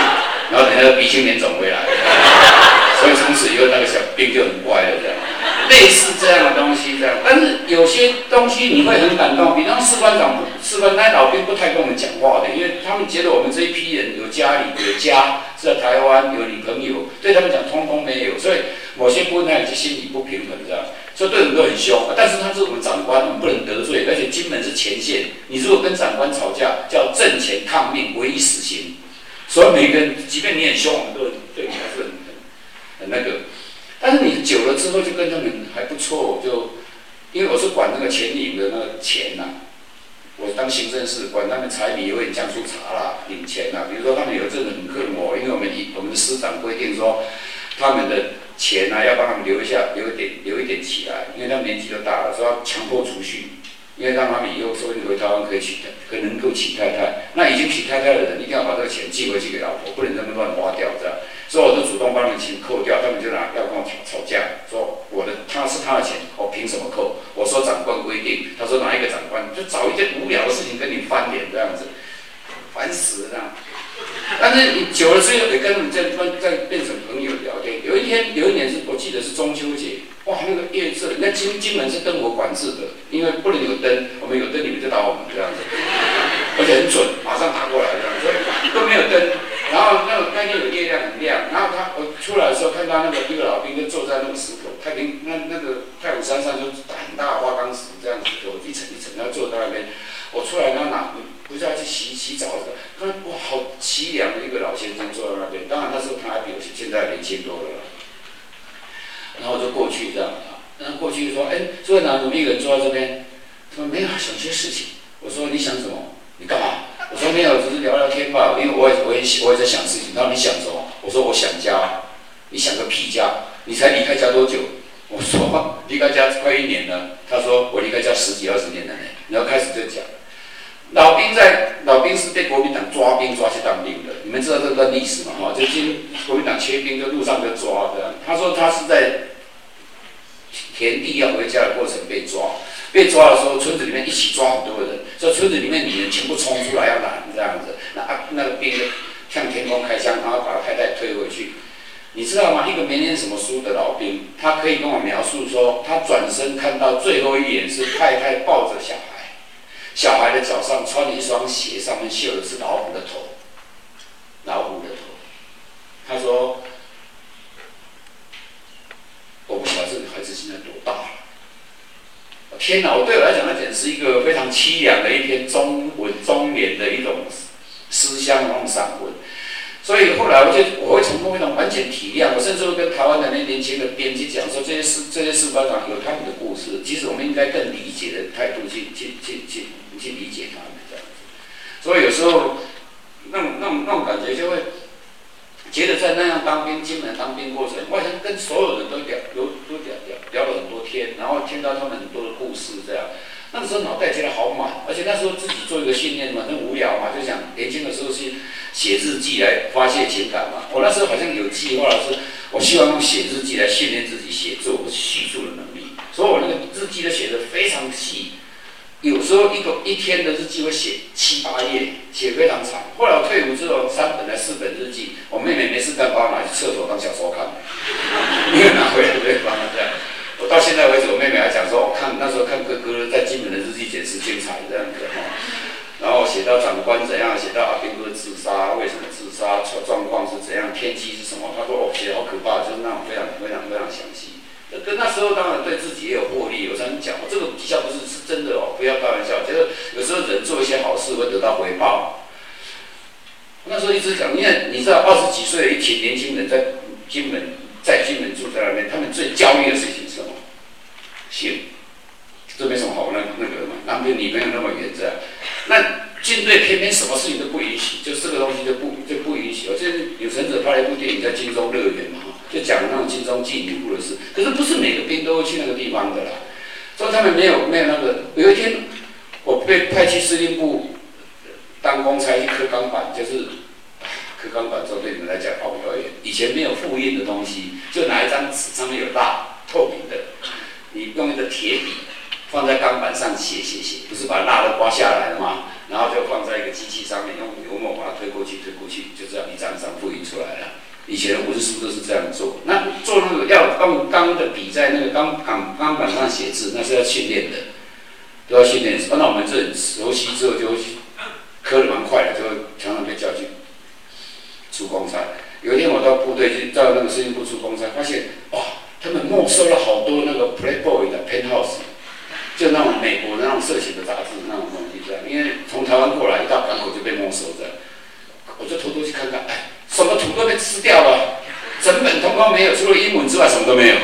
然后等下鼻青脸肿回来，[LAUGHS] 所以从此以后那个小兵就很乖了，这样。类似这样的东西，这样。但是有些东西你会很感动，比方士官长，士官那老兵不太跟我们讲话的，因为他们觉得我们这一批人有家里有家，在台湾有女朋友，对他们讲通通没有，所以某些部分他有些心理不平衡，这样。所以对我们都很凶，但是他是我们长官，我们不能得罪。而且金门是前线，你如果跟长官吵架，叫阵前抗命，唯一死刑。所以每个人，即便你很凶，我们都对你还是很很很那个。但是你久了之后，就跟他们还不错。就因为我是管那个钱领的那个钱呐，我当行政室管他们柴米油盐酱醋茶啦，领钱啦。比如说他们有阵子很恨我，因为我们一我们的师长规定说，他们的。钱呢，要帮他们留一下，留一点，留一点起来，因为他们年纪都大了，说要强迫储蓄，因为让他们以后说不定回台湾可以娶，可能够娶太太。那已经娶太太的人，一定要把这个钱寄回去给老婆，不能这么乱花掉，这样。所以我就主动帮他们钱扣掉，他们就拿要跟我吵吵架，说我的他是他的钱，我凭什么扣？我说长官规定，他说哪一个长官？就找一件无聊的事情跟你翻脸这样子，烦死了。但是你久了之后，得跟他们再再变成朋友聊天。有一天，有一年是我记得是中秋节，哇，那个夜色，那金金门是灯火管制的，因为不能有灯，我们有灯你们就打我们这样子，而且很准，马上打过来这样，所以都没有灯。然后那个那天有月亮很亮，然后他我出来的时候看到那个一个老兵就坐在那个石头太平那那个太武山上就很大花岗石这样子，头一层一层，然后坐在那边。我出来他哪不是要去洗洗澡的？他哇，好凄凉的一个老先生坐在那边。当然那时候他还比我现在年轻多了。然后我就过去这样啊，然后过去就说：“哎，这位男怎么一个人坐在这边？”他说：“没有，想些事情。”我说：“你想什么？你干嘛？”我说：“没有，只是聊聊天吧。因为我也我也我也在想事情。”他说：“你想什么？”我说：“我想家。”你想个屁家！你才离开家多久？我说离开家快一年了，他说我离开家十几二十年了呢。然后开始就讲，老兵在老兵是被国民党抓兵抓去当兵的，你们知道这段历史吗？哈，就今国民党缺兵，就路上就抓的。他说他是在田地要回家的过程被抓，被抓的时候村子里面一起抓很多人，所以村子里面女人全部冲出来要拦这样子，那啊那个兵向天空开枪，然后把太太推回去。你知道吗？一个没念什么书的老兵，他可以跟我描述说，他转身看到最后一眼是太太抱着小孩，小孩的脚上穿了一双鞋，上面绣的是老虎的头，老虎的头。他说：“我不晓得这个孩子现在多大了。”天哪！我对我来讲，那简直是一个非常凄凉的一篇中文中年的一种思乡那种散文。所以后来我就我会从某种完全体谅，我甚至会跟台湾的那年轻的编辑讲说，这些事这些事班长有他们的故事，其实我们应该更理解的态度去去去去去理解他们这样子。所以有时候那种那种那种感觉就会觉得在那样当兵、金门当兵过程，我好像跟所有人都聊都都聊聊聊了很多然后听到他们很多的故事这样。那个时候脑袋觉得好满，而且那时候自己做一个训练嘛，很无聊嘛，就想年轻的时候是写日记来发泄情感嘛。我那时候好像有计划是，我希望用写日记来训练自己写作叙述的能力，所以我那个日记都写得非常细，有时候一个一天的日记会写七八页，写非常长。后来我退伍之后，三本来四本日记，我妹妹没事干把我拿去厕所当小说看，没有拿回来对方这样。我到现在为止，我妹妹还讲说，我看那时候看哥哥在金门的日记简直精彩这样子哈。然后写到长官怎样，写到阿兵哥自杀，为什么自杀，状况是怎样，天气是什么？他说哦，写的好可怕，就是那种非常非常非常详细。跟那时候当然对自己也有获利。我常讲，这个绩效不是是真的哦，不要开玩笑。觉得有时候人做一些好事会得到回报。那时候一直讲，因为你知道二十几岁的一群年轻人在金门。在金门住在那边，他们最焦虑的事情是什么？性，这没什么好那那个的嘛，男朋友女朋友那么远在，那军队偏偏什么事情都不允许，就这个东西就不就不允许。我记得有成者拍了一部电影叫《金钟乐园》嘛，就讲那种金钟妓女部的事。可是不是每个兵都会去那个地方的啦，所以他们没有没有那个。有一天我被派去司令部当公差去刻钢板，就是。刻钢板做对你们来讲好表演。以前没有复印的东西，就拿一张纸，上面有蜡，透明的。你用一个铁笔放在钢板上写写写，不是把蜡都刮下来了吗？然后就放在一个机器上面，用油墨把它推过去，推过去，就这样一张一张复印出来了。以前文书都是这样做。那做那个要用钢的笔在那个钢钢钢板上写字，那是要训练的，都要训练。那我们这熟悉之后，[COUGHS] 就刻的蛮快的，就常常被叫去。出公差，有一天我到部队去，到那个司令部出公差，发现哇，他们没收了好多那个 Playboy 的 Penthouse，就那种美国的那种色情的杂志那种东西这样，因为从台湾过来一到港口就被没收的，我就偷偷去看看，哎，什么图都被吃掉了，整本通告没有，除了英文之外什么都没有，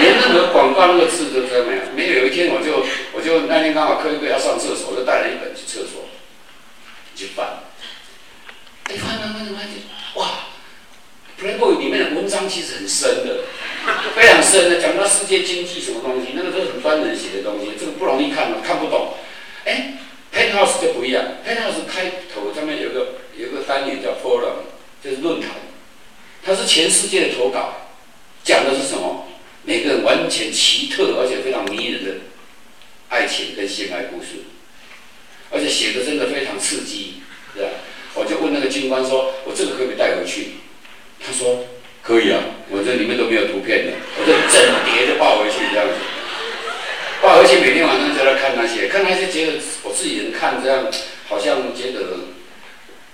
连任何广告那个字都都没有。没有，有一天我就我就那天刚好科一课要上厕所，我就带了一本去厕所去翻，哎翻翻翻翻翻。哇，Playboy 里面的文章其实很深的，非常深的，讲到世界经济什么东西，那个都是很专人写的东西，这个不容易看嘛，看不懂。哎，Penthouse 就不一样，Penthouse 开头上面有个有个单元叫 Forum，就是论坛，它是全世界的投稿，讲的是什么？每个人完全奇特而且非常迷人的爱情跟性爱故事，而且写的真的非常刺激，对吧？我就问那个军官说：“这个可不可以带回去？”他说：“可以啊，我这里面都没有图片的，我这整叠的抱回去这样子，抱回去每天晚上就在看那些，看那些觉得我自己人看这样，好像觉得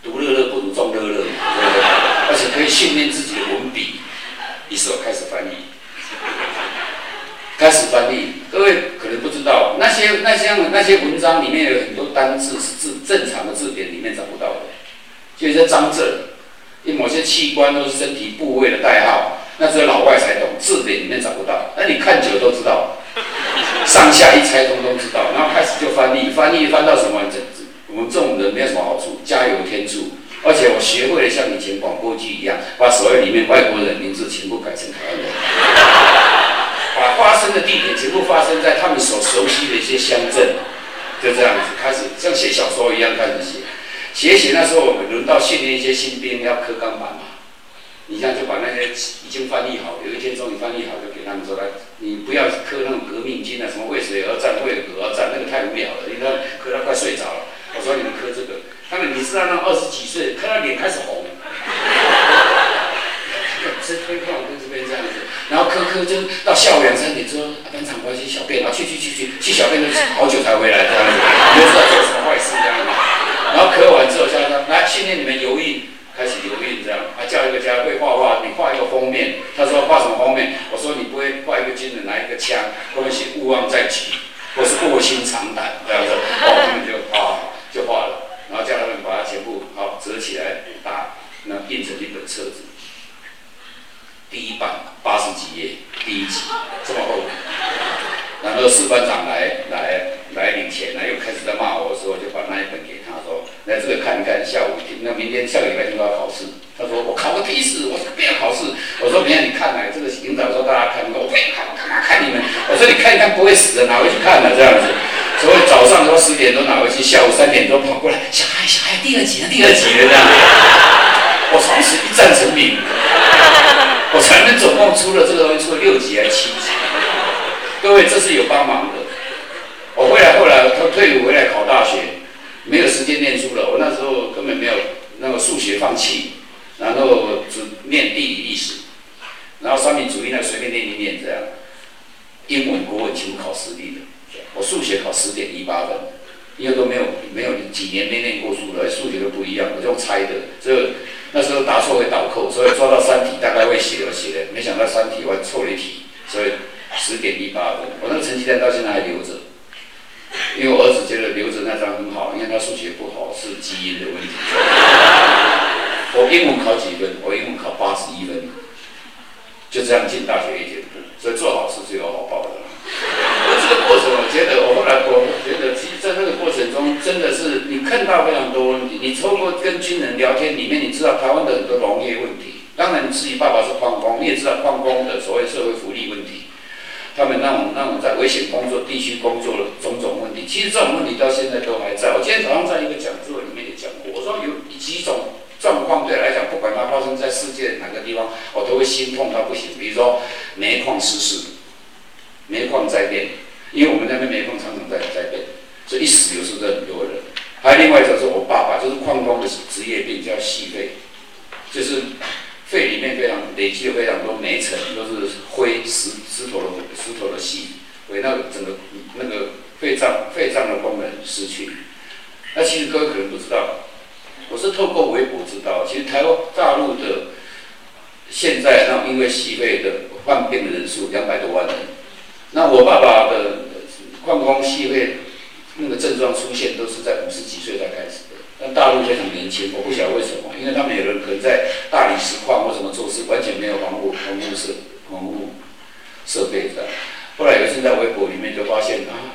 独乐乐不如众乐乐，而且可以训练自己的文笔。于是我开始翻译，开始翻译。各位可能不知道，那些那些那些文章里面有很多单字是字正常的字典里面找不到的。就些脏字，因为某些器官都是身体部位的代号，那只有老外才懂，字典里面找不到。那你看久了都知道，上下一猜通通知道。然后开始就翻译，翻译翻到什么？这我们这种人没有什么好处，加油添醋。而且我学会了像以前广播剧一样，把所有里面外国人名字全部改成台湾人，[LAUGHS] 把发。生的地点全部发生在他们所熟悉的一些乡镇，就这样子开始像写小说一样开始写。写写那时候我们轮到训练一些新兵要刻钢板嘛，你像就把那些已经翻译好，有一天终于翻译好，就给他们说来，你不要刻那种革命军啊，什么为谁而战，为何而战，那个太无聊了，你看刻到快睡着了。我说你们刻这个，他们你知道那二十几岁，看到脸开始红。这边看跟这边这样子，然后磕磕就到校园三点说班长关心小便，然后去去去去去小便都好久才回来这样子，不知道做什么坏事这样子。然后刻完之后，叫他来训练你们油印，开始油印这样。他叫一个家会画画，你画一个封面。他说画什么封面？我说你不会画一个军人拿一个枪，后面写勿忘在即，或是卧薪尝胆这样子。哦，他们就啊就画了，然后叫他们把它全部好折起来打，那印成一本册子。第一版八十几页，第一集这么厚，然后四班长来来来领钱，来又开始在骂我的时候，就把那一本给，来这个看一看，下午，那明天下个礼拜就要考试。他说我考个屁事，我说不要考试。我说明天你看来，这个领导说大家看，我不要看，我干嘛看你们？我说你看一看不会死的，拿回去看呢？这样子，所以早上说十点钟拿回去，下午三点钟跑过来，小孩小孩第二集了，第二集了这样。我从此一战成名。我才能总共出了这个东西，出了六集还七集？各位，这是有帮忙的。我回来后来，他退伍回来考大学，没有时间念书了。我那时候根本没有那个数学放弃，然后只念地理历史，然后三民主义那随便念一念这样。英文、国文全部考实力的，我数学考十点一八分，因为都没有没有几年没念过书了，数学都不一样，我就猜的，这。那时候答错会倒扣，所以抓到三题大概会写了写的，没想到三题我错了一题，所以十点一八分。我那个成绩单到现在还留着，[LAUGHS] 因为我儿子觉得留着那张很好，因为他数学不好是基因的问题。[LAUGHS] 我英文考几分？我英文考八十一分，就这样进大学一点步，所以做好事就有好报的。这个过程，我觉得我后来我觉得，其实在那个过程中，真的是你看到非常多问题。你通过跟军人聊天里面，你知道台湾的很多农业问题。当然，你自己爸爸是矿工，你也知道矿工的所谓社会福利问题。他们那种那种在危险工作地区工作的种种问题，其实这种问题到现在都还在。我今天早上在一个讲座里面也讲过，我说有几种状况对来讲，不管它发生在世界哪个地方，我都会心痛到不行。比如说煤矿失事。煤矿在变，因为我们那边煤矿常常在在变，所以一死有时候很多人。还有另外一种是我爸爸，就是矿工的职业病叫细肺，就是肺里面非常累积了非常多煤尘，都是灰石石头的石头的细，所以那整个那个肺脏肺脏的功能失去。那其实各位可能不知道，我是透过微博知道，其实台湾大陆的现在那因为细肺的患病的人数两百多万人。那我爸爸的矿工系会那个症状出现，都是在五十几岁才开始。但大陆非常年轻，我不晓得为什么，因为他们有人可能在大理石矿或什么做事，完全没有防护防护设防护设备的。后来有一次在微博里面就发现啊，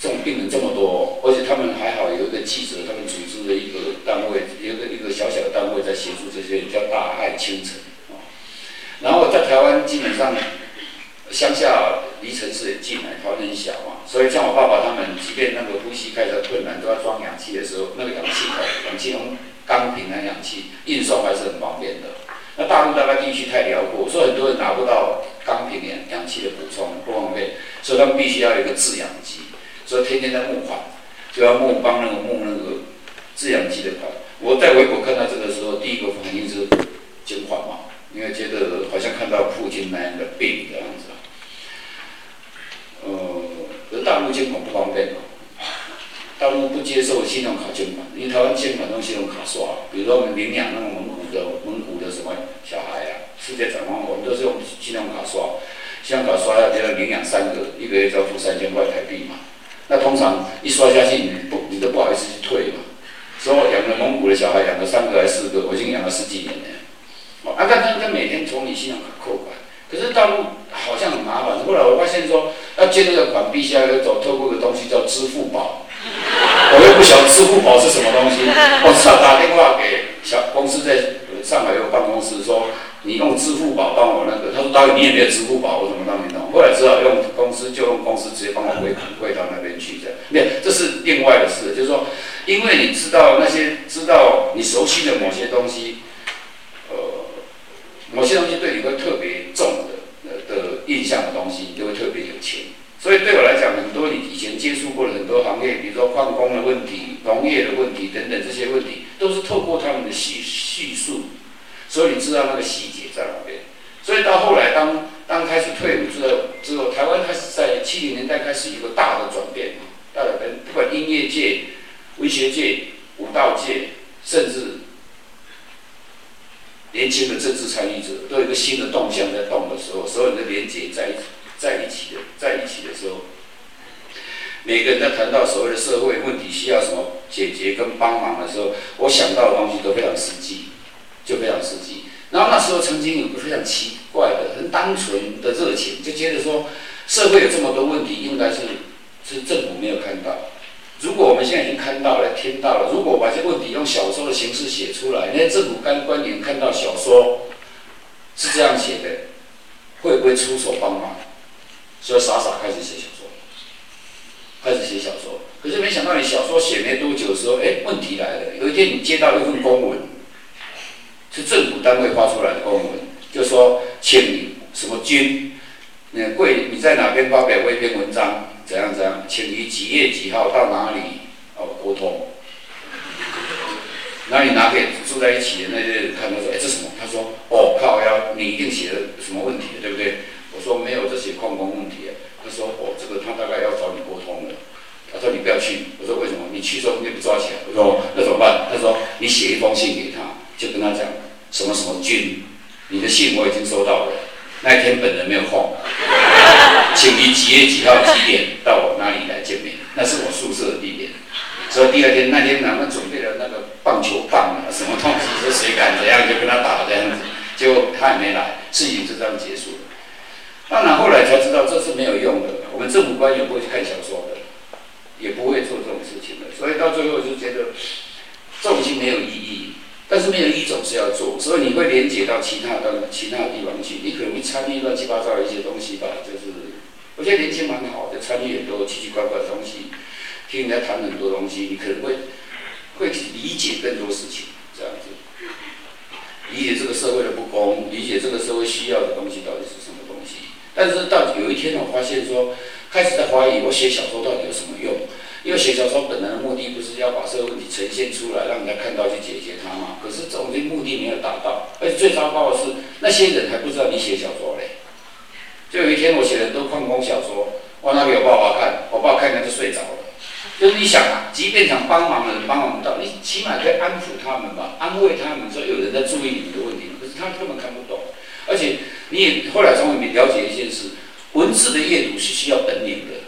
这种病人这么多，而且他们还好有一个记者，他们组织了一个单位，一个一个小小的单位在协助这些，叫大爱清晨啊。然后在台湾基本上。乡下离城市也近来，条件小嘛，所以像我爸爸他们，即便那个呼吸开始困难，都要装氧气的时候，那个氧气口、氧气用钢瓶的氧气运送还是很方便的。那大陆大概地区太辽阔，所以很多人拿不到钢瓶氧氧气的补充，不方便，所以他们必须要有一个制氧机，所以天天在募款，就要募帮那个募那个制氧机的款。我在微博看到这个时候，第一个反应是捐款嘛，因为觉得好像看到父亲那样的病这样子。大陆监管不方便哦，大陆不接受信用卡监管，因为台湾监管用信用卡刷，比如说我们领养那个蒙古的蒙古的什么小孩啊，世界展望我们都是用信用卡刷，信用卡刷要要领养三个，一个月就要付三千块台币嘛，那通常一刷下去，你不你都不好意思去退嘛，所以我养了蒙古的小孩，养了三个还是四个，我已经养了十几年了，啊，但他他每天从你信用卡扣，可是大陆好像很麻烦，后来我发现说。要借那个款，必须要走透过个东西叫支付宝。我又不晓得支付宝是什么东西，[LAUGHS] 我只好打电话给小公司，在上海有办公室，说你用支付宝帮我那个，他说导演你也没有支付宝，我怎么帮你弄？后来只好用公司，就用公司直接帮我汇汇到那边去这样。没这是另外的事，就是说，因为你知道那些知道你熟悉的某些东西，呃，某些东西对你会特别重的的印象的东西，你就会特别有钱。所以对我来讲，很多你以前接触过的很多行业，比如说矿工的问题、农业的问题等等这些问题，都是透过他们的叙叙述。所以你知道那个细节在哪边？所以到后来，当当开始退伍之后，之后台湾开始在七零年代开始一个大的转变，大的变，不管音乐界、文学界、舞蹈界，甚至年轻的政治参与者，都有一个新的动向在动的时候，所有人的连接在一在一起的，在一起的时候，每个人在谈到所谓的社会问题需要什么解决跟帮忙的时候，我想到的东西都非常实际。就非常刺激。然后那时候曾经有个非常奇怪的、很单纯的热情，就觉得说，社会有这么多问题，应该是是政府没有看到。如果我们现在已经看到了、听到了，如果把这个问题用小说的形式写出来，那些政府官官员看到小说是这样写的，会不会出手帮忙？所以傻傻开始写小说，开始写小说。可是没想到你小说写没多久的时候，哎，问题来了。有一天你接到一份公文。是政府单位发出来的公文，就说请你什么君，那贵你在哪边发表过一篇文章，怎样怎样，请于几月几号到哪里哦沟通。[LAUGHS] 那你拿给住在一起的那些人看，他说：“哎，这什么？”他说：“哦，靠呀，你一定写了什么问题对不对？”我说：“没有这些矿工问题。”他说：“哦，这个他大概要找你沟通的。”他说：“你不要去。”我说：“为什么？你去说你不抓起来。”我说：“那怎么办？”他说：“你写一封信给他，就跟他讲。”什么什么君，你的信我已经收到了。那一天本人没有空，请你几月几号几点到我那里来见面？那是我宿舍的地点。所以第二天那天咱们准备了那个棒球棒啊，什么东西，说谁敢怎样就跟他打这样子。结果他也没来，事情就这样结束了。当然后来才知道这是没有用的。我们政府官员不会去看小说的，也不会做这种事情的。所以到最后就觉得这种经没有意义。但是没有一种是要做，所以你会连接到其他的其他地方去，你可能会参与乱七八糟的一些东西吧。就是我觉得年轻蛮好的，参与很多奇奇怪怪的东西，听人家谈很多东西，你可能会会理解更多事情，这样子，理解这个社会的不公，理解这个社会需要的东西到底是什么东西。但是到有一天我发现说，开始在怀疑我写小说到底有什么用。因为写小说本来的目的不是要把社会问题呈现出来，让人家看到去解决它嘛。可是这种的目的没有达到，而且最糟糕的是，那些人还不知道你写小说嘞。就有一天我写了很多矿工小说，我拿给我爸爸看，我爸看看就睡着了。就是你想啊，即便想帮忙的人帮忙不到，你起码可以安抚他们吧，安慰他们说有人在注意你的问题。可是他根本看不懂，而且你也后来从里面了解一件事：文字的阅读是需要本领的。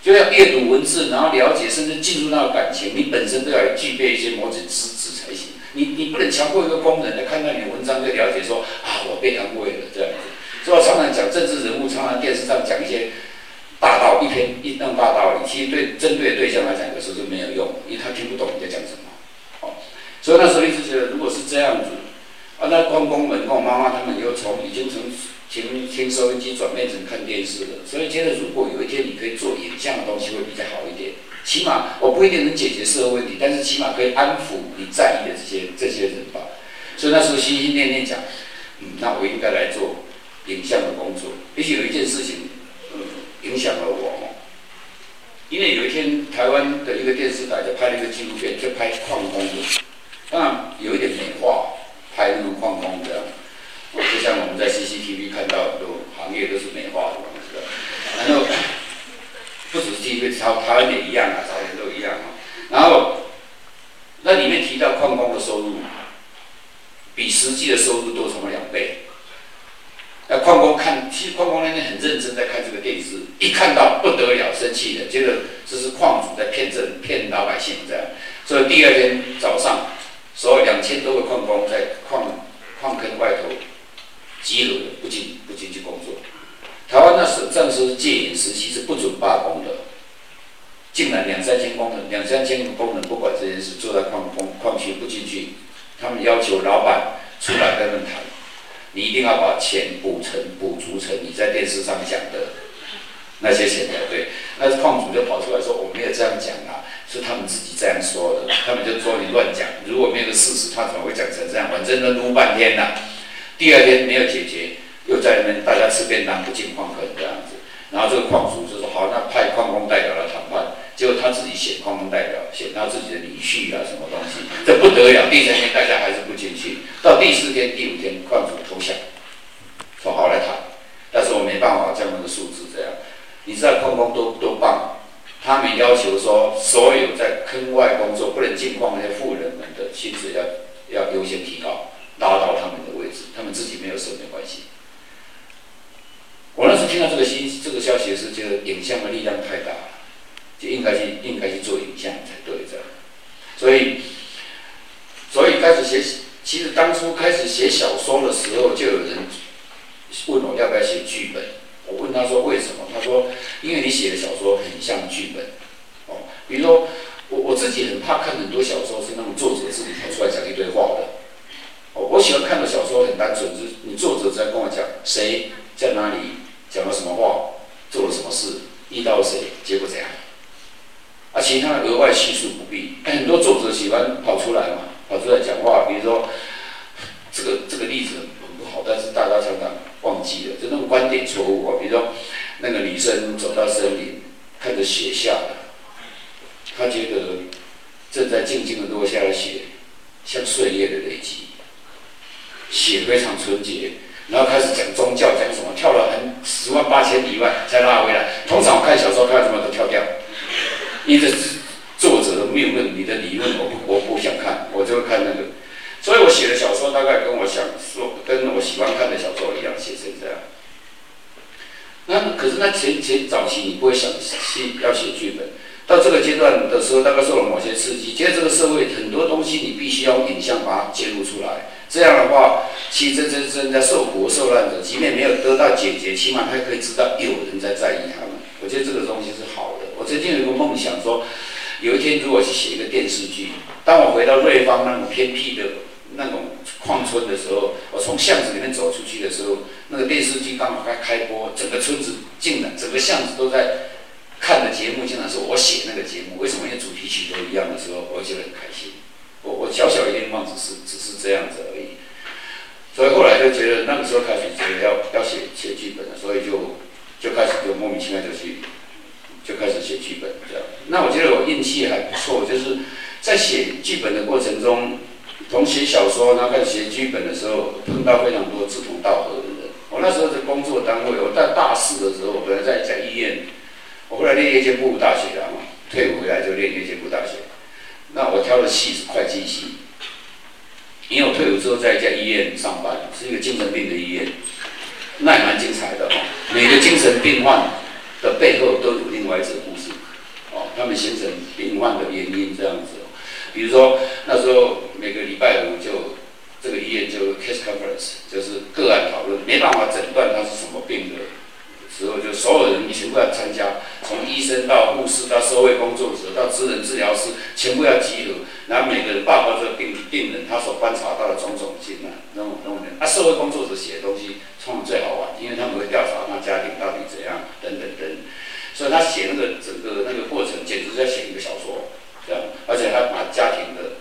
就要阅读文字，然后了解，甚至进入那个感情，你本身都要具备一些某种资质才行。你你不能强迫一个工人来看到你的文章就了解说啊，我被安慰了这样子。所以我常常讲政治人物，常常电视上讲一些大道一篇一弄大道理，其实对针对对象来讲有时候是没有用，因为他听不懂你在讲什么。哦，所以那时候一直觉得，如果是这样子，啊，那关公们跟我妈妈他们又从已经从。听听收音机转变成看电视了，所以觉得如果有一天你可以做影像的东西会比较好一点。起码我不一定能解决社会问题，但是起码可以安抚你在意的这些这些人吧。所以那时候心心念念讲，嗯，那我应该来做影像的工作。也许有一件事情，嗯，影响了我。因为有一天台湾的一个电视台就拍了一个纪录片，就拍矿工的，当然有一点美化，拍那种矿工的。就像我们在 CCTV 看到很多行业都是美化的东西的，然后不止 TV，台台湾也一样啊，朝鲜都一样啊。然后那里面提到矿工的收入比实际的收入多成了两倍。那矿工看，其实矿工那天很认真在看这电视，一看到不得了，生气的，觉得这是矿主在骗政、骗老百姓这样。所以第二天早上，所有两千多个矿工在矿矿坑外头。集合的不进不进去工作，台湾那时暂时戒严时期是不准罢工的，竟然两三千工人两三千个工人不管这件事坐在矿工矿区不进去，他们要求老板出来跟他们谈，你一定要把钱补成、补足成你在电视上讲的那些钱才对。那矿主就跑出来说：“我没有这样讲啊，是他们自己这样说的。”他们就说你乱讲，如果没有个事实，他怎么会讲成这样？反正都撸半天了。第二天没有解决，又在那边大家吃便当不进矿坑这样子。然后这个矿主就说：“好，那派矿工代表来谈判。”结果他自己选矿工代表，选他自己的女婿啊，什么东西，这不得了。第三天大家还是不进去，到第四天、第五天，矿主投降，说好来谈，但是我没办法降那个数字。你知道矿工多多棒，他们要求说，所有在坑外工作不能进矿那些富人们的薪水要要优先提高，拉到他们的位置，他们自己没有收没关系。我那时听到这个新这个消息是，觉得影像的力量太大了。就应该去，应该去做影像才对，的。所以，所以开始写，其实当初开始写小说的时候，就有人问我要不要写剧本。我问他说为什么？他说因为你写的小说很像剧本。哦，比如说我我自己很怕看很多小说是那种作者自己跑出来讲一堆话的。哦，我喜欢看的小说很单纯，就是你作者在跟我讲谁在哪里讲了什么话，做了什么事，遇到谁，结果怎样。啊，其他的额外叙述不必。很多作者喜欢跑出来嘛，跑出来讲话。比如说，这个这个例子但是大家常常忘记了，就那种观点错误啊。比如说，那个女生走到森林，看着雪下，她觉得正在静静的落下的雪，像岁月的累积，雪非常纯洁。然后开始讲宗教，讲什么，跳了很十万八千里外才拉回来。通常我看小说看什么都跳掉。你的作者的命论，你的理论，我我不想看，我就看那个。所以我写的小说大概跟我想说，跟我喜欢看的小说一样，写成这样。那可是那前前早期你不会想去要写剧本，到这个阶段的时候，大概受了某些刺激，觉得这个社会很多东西你必须要影像把它揭露出来。这样的话，其实真真正在受苦受难者，即便没有得到解决，起码他可以知道有人在在意他们。我觉得这个东西是好的。我曾经有一个梦想，说有一天如果去写一个电视剧，当我回到瑞芳那种偏僻的那种矿村的时候，我从巷子里面走出去的时候，那个电视剧刚好在开播，整个村子竟然整个巷子都在看的节目，竟然是我写那个节目。为什么？因为主题曲都一样的时候，我觉得很开心。我我小小一愿望只是只是这样子而已。所以后来就觉得那个时候开始觉得要要写写剧本了，所以就就开始就莫名其妙就去。就开始写剧本，这样。那我觉得我运气还不错，就是在写剧本的过程中，从写小说，然后开始写剧本的时候，碰到非常多志同道合的人。我那时候在工作单位，我在大四的时候，我本来在在医院，我后来练夜间部大学了嘛，退伍回来就练夜间部大学。那我挑的系是会计系，因为我退伍之后在一家医院上班，是一个精神病的医院，那也蛮精彩的哦，每个精神病患。的背后都有另外一则故事，哦，他们形成病患的原因这样子，比如说那时候每个礼拜五就这个医院就 case conference，就是个案讨论，没办法诊断他是什么病的时候，就所有人全部要参加，从医生到护士到社会工作者到职能治疗师，全部要集合，然后每个人报告这个病病人他所观察到的种种经验，那种那种啊，社会工作者写的东西通常。最好玩，因为他们会调查他家庭到底怎样，等等等，所以他写那个整个那个过程，简直在写一个小说，而且他把家庭的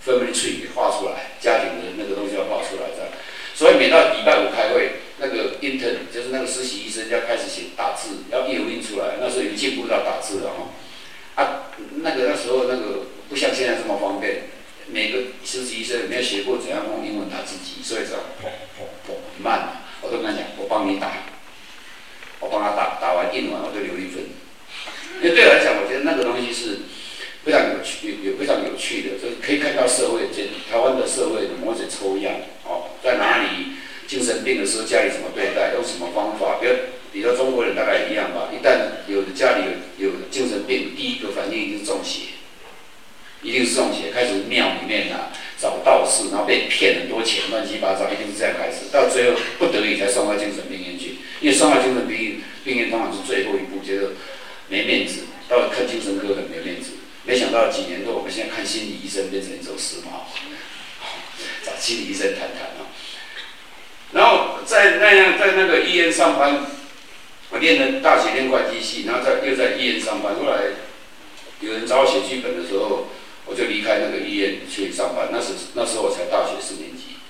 family tree 给画出来，家庭的那个东西要画出来，这样，所以每到礼拜五开会，那个 intern 就是那个实习医生要开始写打字，要印印出来，那时候已经进步到打字了哈，啊，那个那时候那个不像现在这么方便，每个实习医生没有学过怎样用英文打字机，所以这样，砰砰砰，慢。我都跟他讲，我帮你打，我帮他打，打完印完我就留一份。因为对我来讲，我觉得那个东西是非常有趣，有非常有趣的，就是可以看到社会，这台湾的社会的某种抽样，哦，在哪里精神病的时候家里怎么对待，用什么方法？比如，比如中国人大概一样吧，一旦有的家里有有精神病，第一个反应一定是中邪，一定是中邪，开始庙里面啊。找道士，然后被骗很多钱，乱七八糟，一定是这样开始。到最后不得已才送到精神病院去，因为送到精神病院，病院通常是最后一步，觉得没面子，到看精神科很没面子。没想到几年后，我们现在看心理医生变成一种时髦，找心理医生谈谈啊。然后在那样在那个医院上班，我念的大学念会计系，然后在又在医院上班。后来有人找我写剧本的时候，我就离开那个医院去上班。那时那时候我才大学四年级，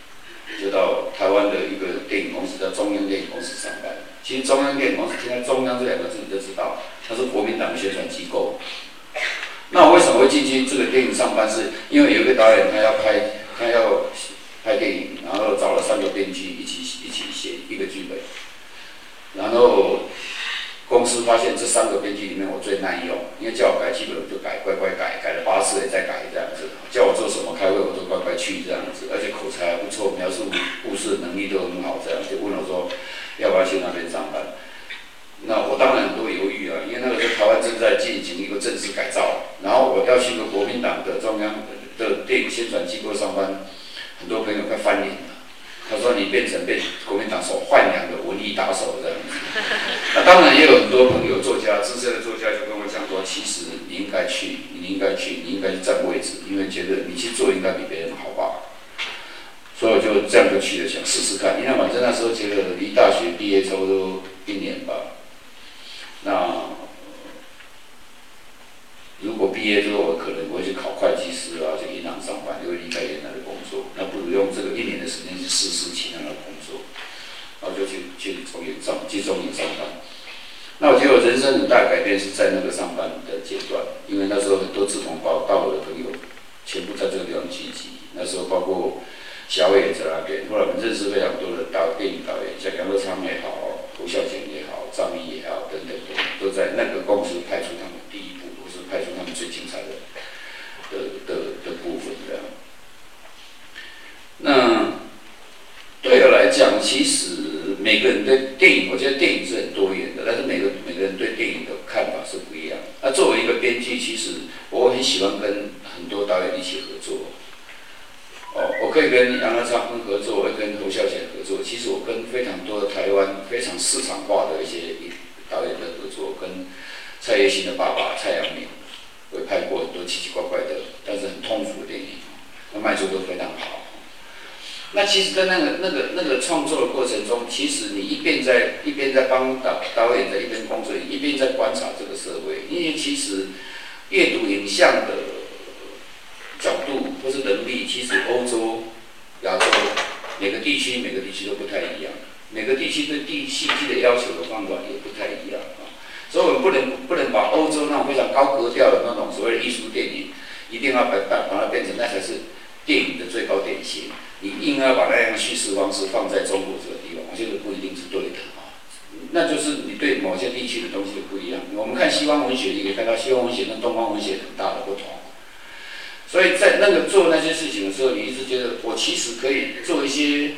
就到台湾的一个电影公司叫中央电影公司上班。其实中央电影公司听到“中央”这两个字，你就知道它是国民党的宣传机构。那我为什么会进去这个电影上班？是因为有一个导演他要拍，他要。拍电影，然后找了三个编剧一起一起写一个剧本，然后公司发现这三个编剧里面我最耐用，因为叫我改剧本我就改，乖乖改，改了八次也再改这样子，叫我做什么开会我都乖乖去这样子，而且口才还不错，描述故事能力都很好，这样就问我说要不要去那边上班？那我当然很多犹豫啊，因为那个时候台湾正在进行一个政治改造，然后我要去一个国民党的中央的电影宣传机构上班。很多朋友快翻脸了，他说你变成被国民党所豢养的文艺打手这样子。那当然也有很多朋友作家，资深的作家就跟我讲说，其实你应该去，你应该去，你应该去占位置，因为觉得你去做应该比别人好吧。所以我就这样就去了，想试试看。因为反正那时候觉得离大学毕业差不多一年吧。那如果毕业之后，我可能我会去考会计师啊，去银行上班，就会离开原来的工作。那不如用这个一年的时间去试试其他的工作，然后就去去中银上去中银上班。那我觉得我人生很大改变是在那个上班的阶段，因为那时候很多志同道道合的朋友全部在这个地方聚集。那时候包括小伟也在那边，后来我们认识非常多的导电影导演，像杨德昌也好，胡孝贤也好，张毅也好，等等，在那个公司派出他们第一部，或是。派出他们最精彩的的的的部分，这样。那对我来讲，其实每个人对电影，我觉得电影是很多元的，但是每个每个人对电影的看法是不一样。那作为一个编剧，其实我很喜欢跟很多导演一起合作。哦，我可以跟杨德昌合作，我跟侯孝贤合作。其实我跟非常多的台湾非常市场化的一些，蔡叶新的爸爸蔡阳明。会拍过很多奇奇怪怪的，但是很痛苦的电影，那卖座都非常好。那其实，在那个、那个、那个创作的过程中，其实你一边在一边在帮导导演在一边工作，一边在观察这个社会。因为其实阅读影像的角度或是能力，其实欧洲、亚洲每个地区每个地区都不太一样，每个地区对地戏剧的要求的方法也不太一样。所以，我们不能不能把欧洲那种非常高格调的那种所谓的艺术电影，一定要把把把它变成那才是电影的最高典型。你硬要把那样的叙事方式放在中国这个地方，我觉得不一定是对的啊。那就是你对某些地区的东西不一样。我们看西方文学，你可以看到西方文学跟东方文学很大的不同。所以在那个做那些事情的时候，你一直觉得我其实可以做一些。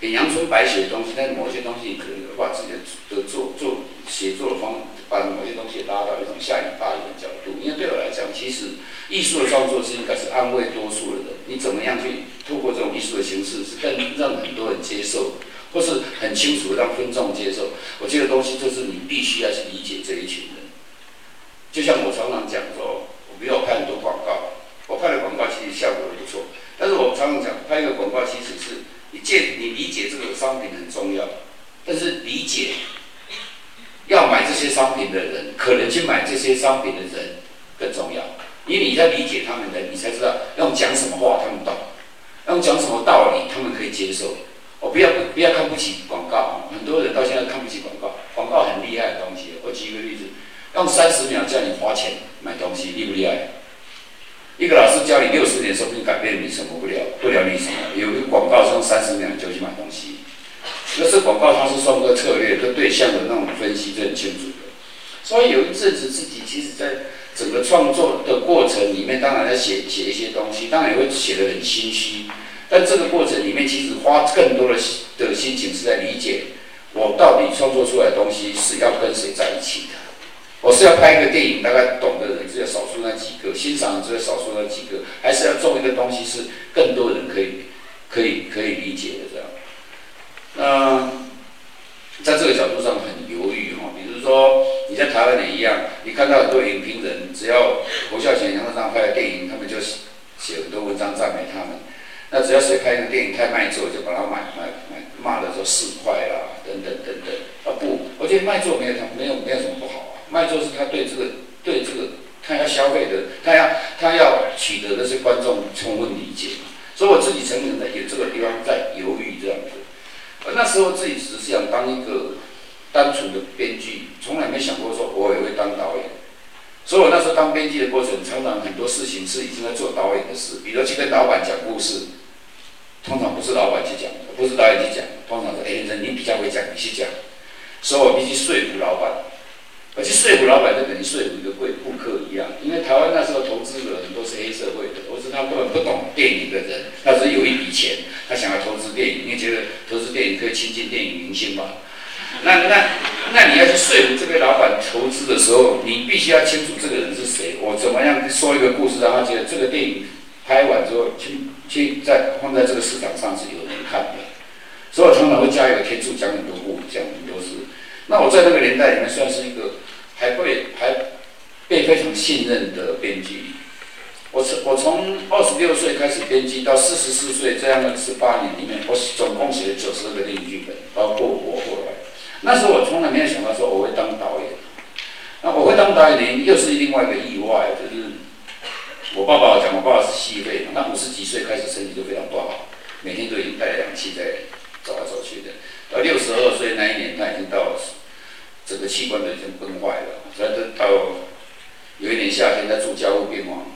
给阳春白雪的东西，但某些东西可能把自己的的做做写作的方，把某些东西拉到一种下一巴的角度。因为对我来讲，其实艺术的创作是应该是安慰多数人的。你怎么样去透过这种艺术的形式，是更让很多人接受，或是很清楚的让分众接受？我觉得东西就是你必须要去理解这一群人。就像我常常讲说，我不要拍很多广告，我拍的广告其实效果不错，但是我常常讲，拍一个广告其实是。你见你理解这个商品很重要，但是理解要买这些商品的人，可能去买这些商品的人更重要。因为你在理解他们的，你才知道用讲什么话他们懂，用讲什么道理他们可以接受。我不要不要看不起广告，很多人到现在看不起广告。广告很厉害的东西，我举一个例子，用三十秒叫你花钱买东西，厉不厉害？一个老师教你六十年，说不定改变你什么不了，不了你什么。有一个广告商三十秒就去买东西，那是广告，它是双个策略跟对象的那种分析是很清楚的。所以有一阵子自己其实在整个创作的过程里面，当然要写写一些东西，当然也会写得很心虚。但这个过程里面，其实花更多的的心情是在理解我到底创作出来的东西是要跟谁在一起的。我是要拍一个电影，大概懂的人只有少数那几个，欣赏只有少数那几个，还是要做一个东西是更多人可以、可以、可以理解的这样。那在这个角度上很犹豫哈，比如说你在台湾也一样，你看到很多影评人，只要侯孝贤、杨德昌拍的电影，他们就写很多文章赞美他们。那只要谁拍一个电影太卖座，就把它买买买骂的说四块啦，等等等等。啊不，我觉得卖座没有他没有没有什么不好，卖座是他对这个对这个他要消费的，他要他要取得的是观众充分理解。所以我自己承认的有这个地方在犹豫这样子。那时候自己只是想当一个单纯的编剧，从来没想过说我也会当导演。所以我那时候当编剧的过程，常常很多事情是已经在做导演的事，比如去跟老板讲故事，通常不是老板去讲，不是导演去讲，通常是哎先生你比较会讲，你去讲。所以我必须说服老板，而且说服老板就等于说服一个贵顾客一样，因为台湾那时候投资的很多是黑社会的，或是他根本不懂电影的人，他只是有一笔钱，他想要投资电影，你觉得投资电影可以亲近电影明星吧？那那那你要去说服这个老板投资的时候，你必须要清楚这个人是谁。我怎么样说一个故事，让他觉得这个电影拍完之后，去去在放在这个市场上是有人看的。所以我常常会加一个天助，讲很多故，讲很多。那我在那个年代里面算是一个还被还被非常信任的编剧。我从我从二十六岁开始编辑到四十四岁这样的十八年里面，我总共写了九十二个电影剧本，包括我后来。那时候我从来没有想到说我会当导演，那我会当导演呢，又是另外一个意外，就是我爸爸讲，我爸爸是戏肺，那五十几岁开始身体就非常不好，每天都已经带氧气在走来走去的。到六十二岁那一年，他已经到整个器官都已经崩坏了，所以到有一年夏天，他住加护病房，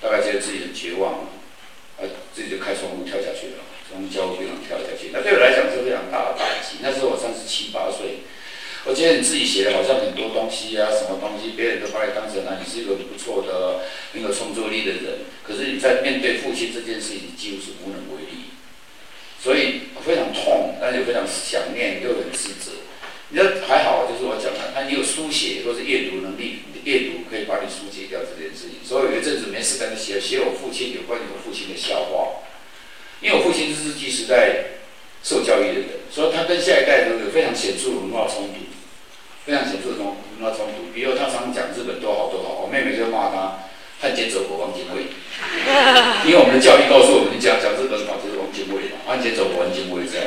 大概觉得自己很绝望，啊，自己就开窗户跳下去了。从交护病房跳下去，那对我来讲是非常大的打击。那时候我三十七八岁，我觉得你自己写的好像很多东西啊，什么东西，别人都把你当成啊，你是一个不错的、很有创作力的人。可是你在面对父亲这件事情，几乎是无能为力。所以非常痛，但是又非常想念，又很自责。你说还好，就是我讲的，他你有书写或者阅读能力，阅读可以把你疏解掉这件事情。所以有一阵子没事干就写写我父亲有关于我父亲的笑话。因为我父亲是日据时代受教育的人，所以他跟下一代都有非常显著的文化冲突，非常显著的文化冲突。比如他常常讲日本多好多好，我妹妹就骂他汉奸走狗王警卫，[LAUGHS] 因为我们的教育告诉我们讲讲日本好就是王精卫嘛，汉奸走狗王精卫这样。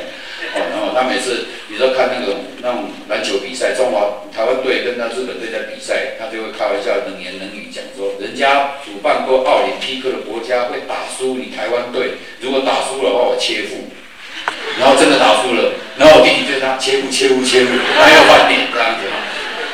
哦，然后他每次比如说看那个那种篮球比赛，中华台湾队跟那日本队在比赛，他就会开玩笑冷言冷语讲说，人家主办过奥林匹克的国家会打输你台湾队，如果打输的话我切腹，然后真的打输了，然后我弟弟对他切腹切腹切腹，他要翻脸这样子，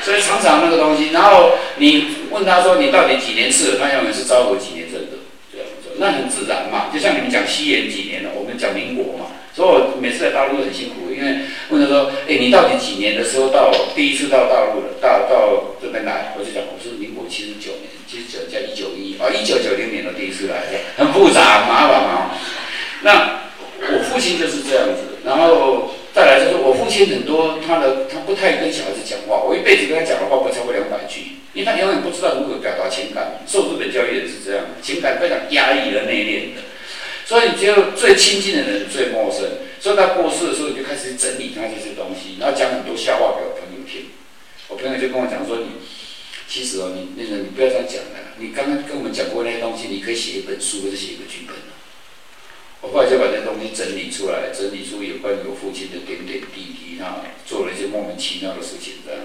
所以常常那个东西，然后你问他说你到底几年次，他永远是招我几年生的？这样子，那很自然嘛，就像你们讲西元几年了，我讲民国嘛。所以我每次在大陆都很辛苦，因为问他说：“哎，你到底几年的时候到第一次到大陆的？到到这边来？”我就讲我是民国七十九年，七十九加一九一啊，一九九零年的第一次来，很复杂很麻烦嘛。那我父亲就是这样子，然后再来就是我父亲很多他的他不太跟小孩子讲话，我一辈子跟他讲的话不超过两百句，因为他永远不知道如何表达情感。受日本教育也是这样，情感非常压抑的内敛的。所以只有最亲近的人最陌生，所以他过世的时候你就开始整理他这些东西，然后讲很多笑话给我朋友听。我朋友就跟我讲说：“你其实哦，你那个你不要这样讲了，你刚刚跟我们讲过那些东西，你可以写一本书或者写一个剧本我后来就把这些东西整理出来，整理出有关于我父亲的点点滴滴，他做了一些莫名其妙的事情这样。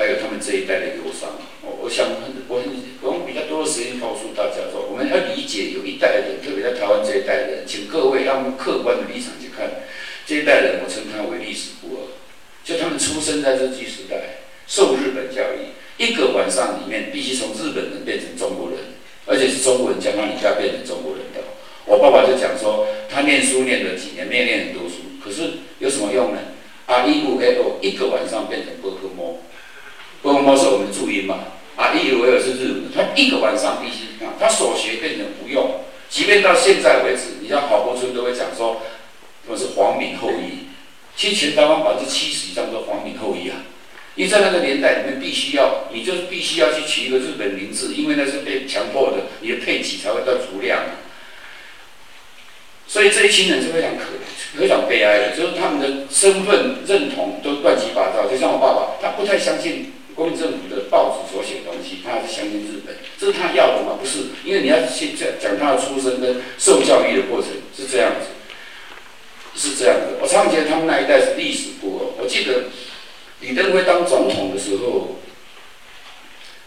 还有他们这一代的忧伤，我我想很我很我用比较多的时间告诉大家说，我们要理解有一代人，特别在台湾这一代人，请各位用客观的立场去看这一代人，我称他为历史孤儿，就他们出生在日据时代，受日本教育，一个晚上里面必须从日本人变成中国人，而且是中国人将他一下变成中国人的。我爸爸就讲说，他念书念了几年，没有念很多书，可是有什么用呢？啊，一五 L 一个晚上变成波克莫。波摩是我们的注音嘛？啊，以为是日文，他一个晚上必须啊，他所学变成不用。即便到现在为止，你像郝柏村都会讲说，我是皇民后裔。其实全台湾百分之七十以上都是皇民后裔啊。因为在那个年代里面，必须要，你就是必须要去取一个日本名字，因为那是被强迫的，你的配给才会到足量。所以这一群人是非常可非常悲哀的，就是他们的身份认同都乱七八糟。就像我爸爸，他不太相信。国民政府的报纸所写的东西，他是相信日本。这是他要的吗？不是，因为你要先讲讲他的出生跟受教育的过程是这样子，是这样的。我常觉得他们那一代是历史孤儿。我记得李登辉当总统的时候，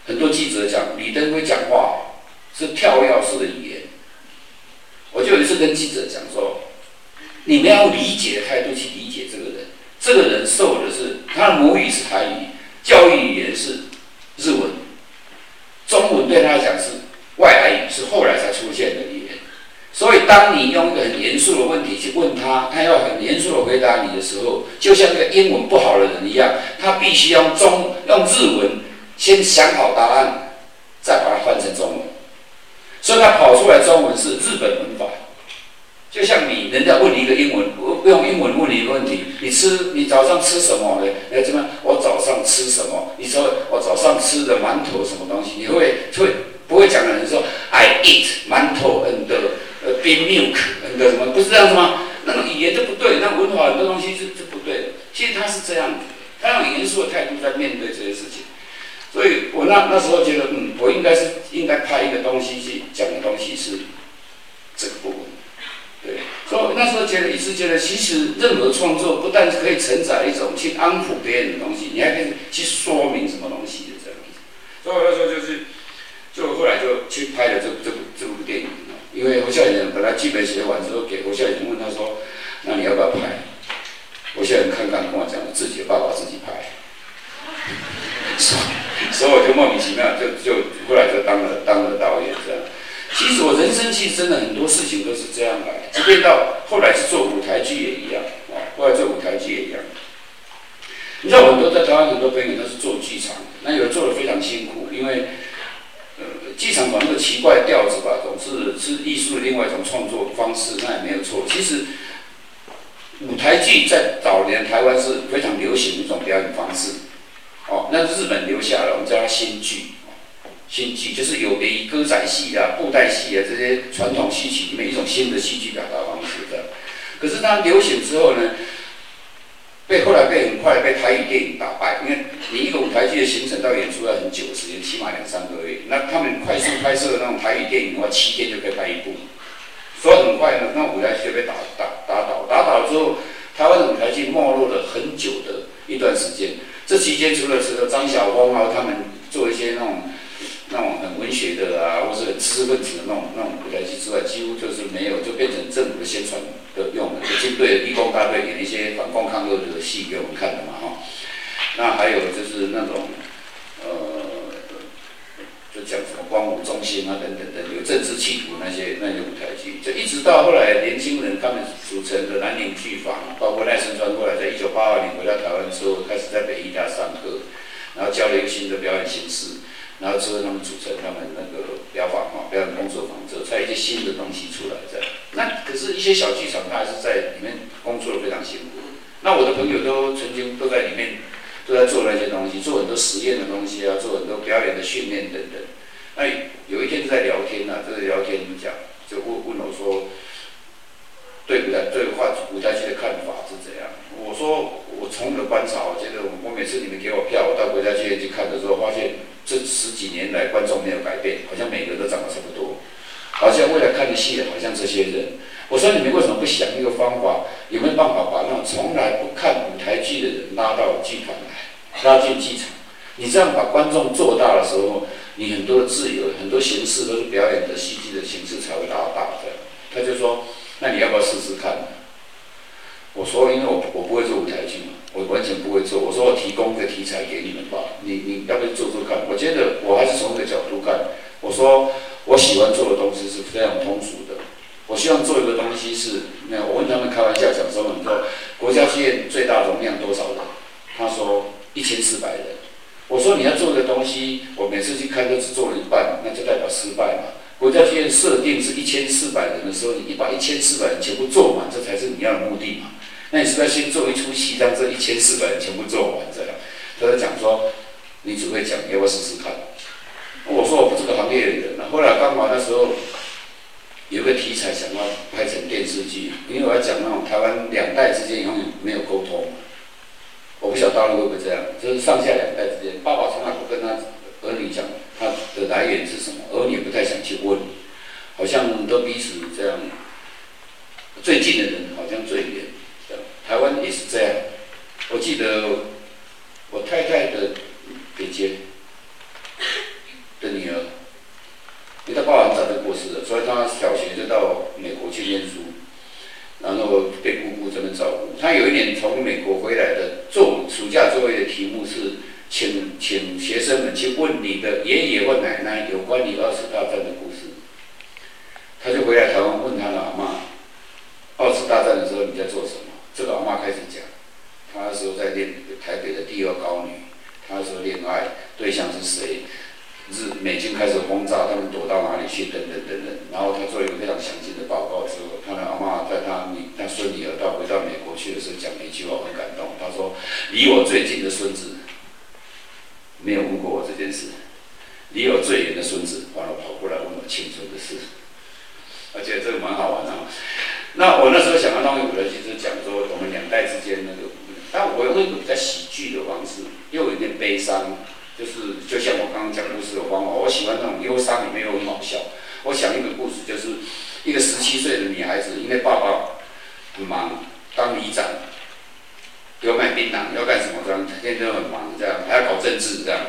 很多记者讲李登辉讲话是跳跃式的语言。我就有一次跟记者讲说，你们要理解的态度去理解这个人，这个人受的是他的母语是台语，教育语言是日文。中文对他来讲是外来语，是后来才出现的语言。所以，当你用一个很严肃的问题去问他，他要很严肃的回答你的时候，就像那个英文不好的人一样，他必须用中用日文先想好答案，再把它换成中文。所以他跑出来中文是日本文法。就像你人家问你一个英文，用英文问你一个问题，你吃你早上吃什么？哎，怎么我早上吃什么？你说我早上吃的馒头什么东西？你会会不会讲的人说 I eat 馒头 and 呃 bean milk and 什么？不是这样子吗？那个语言就不对，那文化很多东西是是不对的。其实他是这样子，他用严肃的态度在面对这些事情。所以我那那时候觉得，嗯，我应该是应该拍一个东西去讲的东西是这个部分。对，所以那时候觉得，一直觉得，其实任何创作不但是可以承载一种去安抚别人的东西，你还可以去说明什么东西的这样子。所以那时候就是，就后来就去拍了这这部这部电影。因为侯孝贤本来剧本写完之后，给侯孝贤问他说：“那你要不要拍？”侯孝贤看看跟我讲，自己的爸爸自己拍。[LAUGHS] 所以我就莫名其妙，就就后来就当了当了导演这样。其实我人生其实真的很多事情都是这样来，即便到后来是做舞台剧也一样啊，后来做舞台剧也一样。你知道很多在台湾很多朋友都是做剧场，那有做的非常辛苦，因为呃剧场把那个奇怪调子吧，总是是艺术的另外一种创作方式，那也没有错。其实舞台剧在早年台湾是非常流行的一种表演方式，哦，那日本留下了，我们叫它新剧。新剧就是有别于歌仔戏啊、布袋戏啊这些传统戏曲里面一种新的戏剧表达方式的。可是它流行之后呢，被后来被很快被台语电影打败。因为你一个舞台剧的形成到演出要很久时间，起码两三个月。那他们快速拍摄的那种台语电影的话，七天就可以拍一部。所以很快呢，那舞台剧就被打打打倒。打倒之后，台湾的舞台剧没落了很久的一段时间。这期间除了是张晓峰啊他们做一些那种。那种很文学的啊，或是知识分子的那种那种舞台剧之外，几乎就是没有，就变成政府的宣传的用的，就军队义工大队演一些反共抗日的戏给我们看的嘛哈。那还有就是那种呃，就讲什么光武中心啊等等等，有政治企图那些那些舞台剧，就一直到后来年轻人他们组成的南岭剧坊，包括赖声川过来在一九八二年回到台湾之后，开始在北艺大上课，然后教了一个新的表演形式。然后之后他们组成他们那个表坊哈表演工作坊，之后才一些新的东西出来这样。那可是，一些小剧场，他还是在里面工作的非常辛苦。那我的朋友都曾经都在里面，都在做那些东西，做很多实验的东西啊，做很多表演的训练等等。那有一天在聊天啊，这个聊天讲，就问问我说，对舞台对话舞台剧的看法是怎样？我说我从的观察，我觉得我每次你们给我票，我到国家剧院去看的时候，发现。这十几年来，观众没有改变，好像每个都长得差不多，好像为了看戏的，好像这些人。我说你们为什么不想一个方法？有没有办法把那种从来不看舞台剧的人拉到剧团来，拉进剧场？你这样把观众做大的时候，你很多的自由，很多形式都是表演的戏剧的形式才会拉大的。他就说：“那你要不要试试看？”我说：“因为我我不会做舞台剧嘛。”我完全不会做，我说我提供个题材给你们吧，你你要不要做做看？我觉得我还是从这个角度看，我说我喜欢做的东西是非常通俗的，我希望做一个东西是，那我问他们开玩笑讲说，你说国家剧院最大容量多少人？他说一千四百人。我说你要做的东西，我每次去开都只做了一半，那就代表失败嘛。国家剧院设定是一千四百人的时候，你把一千四百人全部做满，这才是你要的目的嘛。那你是不是要先做一出戏，让这一千四百人全部做完这样？他在讲说，你只会讲，要不要试试看？我说我不是个行业的人。后来刚好那时候有个题材想要拍成电视剧，因为我要讲那种台湾两代之间永远没有沟通。我不晓得大陆会不会这样，就是上下两代之间，爸爸从来不跟他儿女讲他的来源是什么，而你不太想去问，好像都彼此这样，最近的人好像最远，台湾也是这样。我记得我太太的姐姐的女儿，因为她爸爸很早就过世了，所以她小学就到美国去念书，然后被姑姑这边照顾。她有一年从美国回来的，做暑假作业的题目是。请请学生们去问你的爷爷或奶奶有关于二次大战的故事。他就回来台湾问他老妈，二次大战的时候你在做什么？这个阿妈开始讲，他那时候在练台北的第二高女，她那时候恋爱对象是谁？日美军开始轰炸，他们躲到哪里去？等等等等。然后他做一个非常详尽的报告之后，他的阿妈在他女他孙女儿到回到美国去的时候讲了一句话，很感动。他说：“离我最近的孙子。”没有问过我这件事，离我最远的孙子完了跑过来问我青春的事，而且这个蛮好玩的。那我那时候想要弄一个其实讲代之间那个，但我用一个比较喜剧的方式，又有点悲伤，就是就像我刚刚讲故事的方法，我喜欢那种忧伤里面又很好笑。我想一个故事，就是一个十七岁的女孩子，因为爸爸很忙当里长。要卖槟榔，要干什么？这样天天都很忙，这样还要搞政治，这样。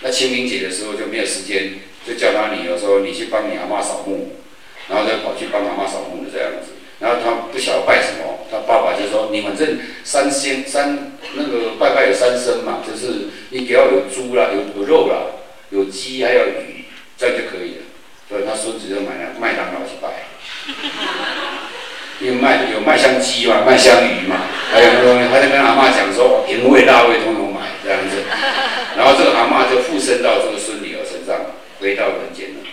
那清明节的时候就没有时间，就叫他女儿说：“你去帮你阿妈扫墓。”然后就跑去帮阿妈扫墓的这样子。然后他不晓得拜什么，他爸爸就说：“你反正三仙三那个拜拜有三牲嘛，就是你只要有猪啦，有有肉啦，有鸡还有鱼，这样就可以了。”所以他孙子就买了麦当劳去拜。因为卖有麦香鸡嘛，麦香鱼嘛，还有那个，他就跟阿妈讲说，甜味、辣味通通买这样子。然后这个阿妈就附身到这个孙女儿身上，回到人间了。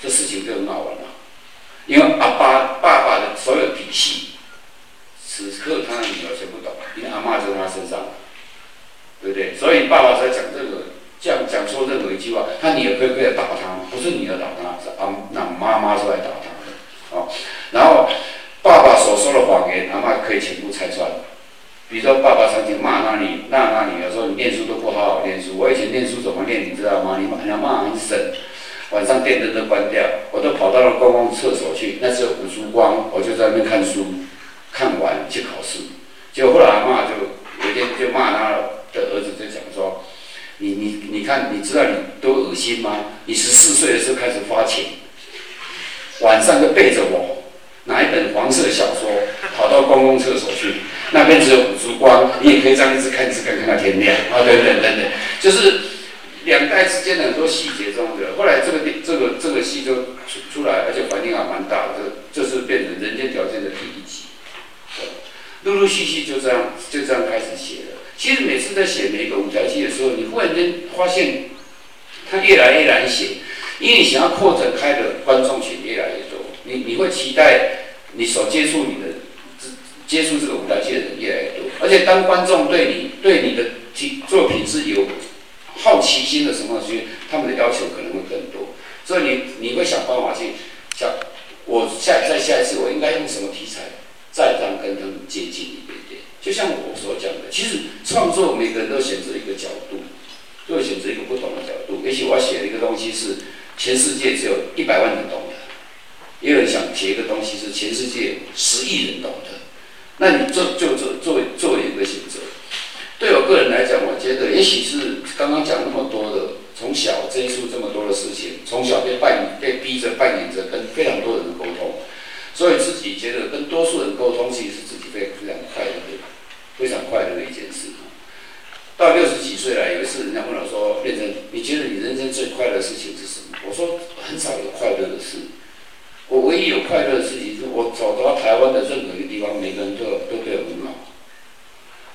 这事情就很好玩了，因为阿爸爸爸的所有底细，此刻他的女儿全不懂，因为阿妈在他身上，对不对？所以爸爸在讲这个，讲讲说任何一句话，他女儿可以可以打他，不是女儿打他，是阿那妈妈出来打他的，哦，然后。爸爸所说的谎言，阿妈可以全部拆穿。比如说，爸爸曾经骂那你，骂那你，说你念书都不好好念书。我以前念书怎么念，你知道吗？你骂，你骂很省，晚上电灯都关掉，我都跑到了公共厕所去，那时候补书光，我就在那边看书，看完去考试。结果后来阿妈就有一天就骂他的儿子，就讲说：“你你你看，你知道你多恶心吗？你十四岁的时候开始发情，晚上就背着我。”拿一本黄色小说，跑到公共厕所去，那边只有五烛光，你也可以这样一直看，一直看，看到天亮啊！等等等等，就是两代之间的很多细节中的。后来这个，这个这个戏就出出来，而且反应还蛮大的，这就是变成人间条件的。陆陆续续就这样就这样开始写了。其实每次在写每个舞台剧的时候，你忽然间发现它越来越难写，因为你想要扩展开的观众群越来越多。你你会期待你所接触你的接触这个舞台剧的人越来越多，而且当观众对你对你的作品是有好奇心的时候，其实，他们的要求可能会更多，所以你你会想办法去想，我下再下一次我应该用什么题材再让跟他们接近一点点。就像我所讲的，其实创作每个人都选择一个角度，都会选择一个不同的角度。也许我写的一个东西是全世界只有一百万人懂的。也有人想写一个东西是全世界十亿人懂的，那你做就做作为作为一个选择。对我个人来讲，我觉得也许是刚刚讲那么多的，从小接触这么多的事情，从小被扮演被逼着扮演着跟非常多人沟通，所以自己觉得跟多数人沟通，其实是自己非非常快乐的，非常快乐的一件事。到六十几岁了，有一次人家问我说：“变成你觉得你人生最快乐的事情是什么？”我说：“很少有快乐的事。”我唯一有快乐的事情是我走到台湾的任何一个地方，每个人都都对我很好，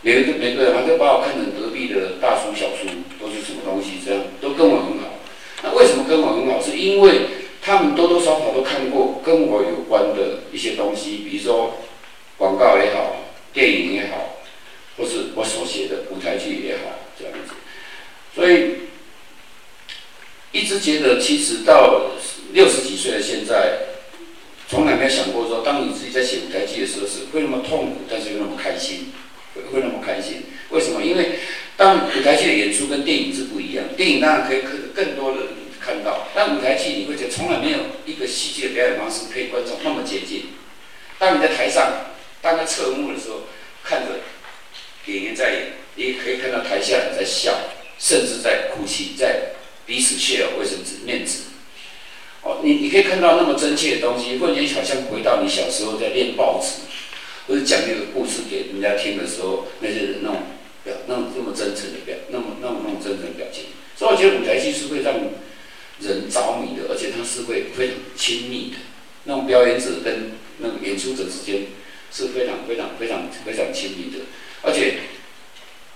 每个每个人还都把我看成隔壁的大叔小叔，都是什么东西这样，都跟我很好。那为什么跟我很好？是因为他们多多少少都看过跟我有关的一些东西，比如说广告也好，电影也好，或是我所写的舞台剧也好，这样子。所以一直觉得，其实到六十几岁的现在。从来没有想过说，当你自己在写舞台剧的时候，是会那么痛苦，但是又那么开心，会会那么开心。为什么？因为当舞台剧的演出跟电影是不一样，电影当然可以更更多的看到，但舞台剧你会觉得从来没有一个戏剧的表演方式可以观众那么接近。当你在台上，当他侧幕的时候，看着演员在演，你可以看到台下人在笑，甚至在哭泣，在彼此 share 卫生纸、面子。哦，你你可以看到那么真切的东西，或者你好像回到你小时候在练报纸，或者讲那个故事给人家听的时候，那些人那种表，那种那么真诚的表，那么那么那种真诚的表情。所以我觉得舞台剧是会让人着迷的，而且它是会非常亲密的。那种表演者跟那个演出者之间是非常非常非常非常亲密的，而且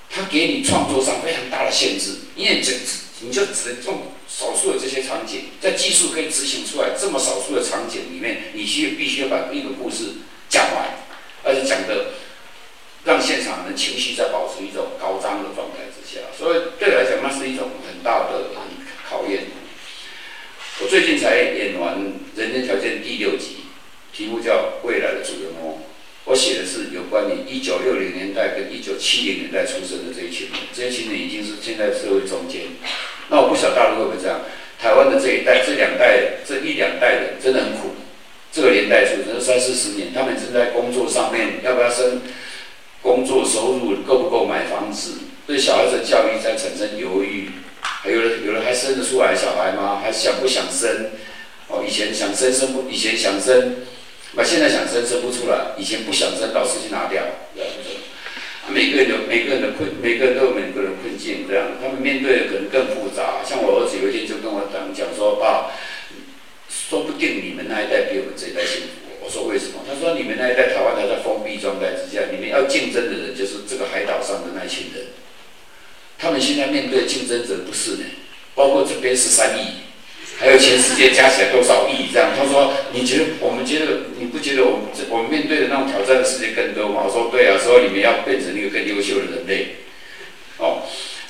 他给你创作上非常大的限制，因为这你就只能用少数的这些场景，在技术可以执行出来这么少数的场景里面，你需必须要把一个故事讲完，而且讲的让现场人情绪在保持一种高涨的状态之下，所以对来讲，那是一种很大的。最近才演完《人间条件》第六集，题目叫《未来的主人翁》。我写的是有关于一九六零年代跟一九七零年代出生的这一群人，这些群人已经是现在社会中间。那我不晓得大陆会不会这样？台湾的这一代、这两代、这一两代人真的很苦。这个年代出生三四十年，他们正在工作上面，要不要生？工作收入够不够买房子？对小孩子的教育在产生犹豫。有人，有人还生得出来小孩吗？还想不想生？哦，以前想生生不，以前想生，那现在想生生不出来。以前不想生，老师去拿掉，这样子。每个人有每个人的困，每个人都有每个人困境，这样。他们面对的可能更复杂。像我儿子有一天就跟我讲讲说：“爸，说不定你们那一代比我们这一代幸福。”我说：“为什么？”他说：“你们那一代台湾还在封闭状态之下，你们要竞争的人就是这个海岛上的那群人。”他们现在面对竞争者不是呢，包括这边十三亿，还有全世界加起来多少亿这样？他说：“你觉得我们觉得你不觉得我们这我们面对的那种挑战的世界更多吗？”我说：“对啊，所以你们要变成一个更优秀的人类。”哦，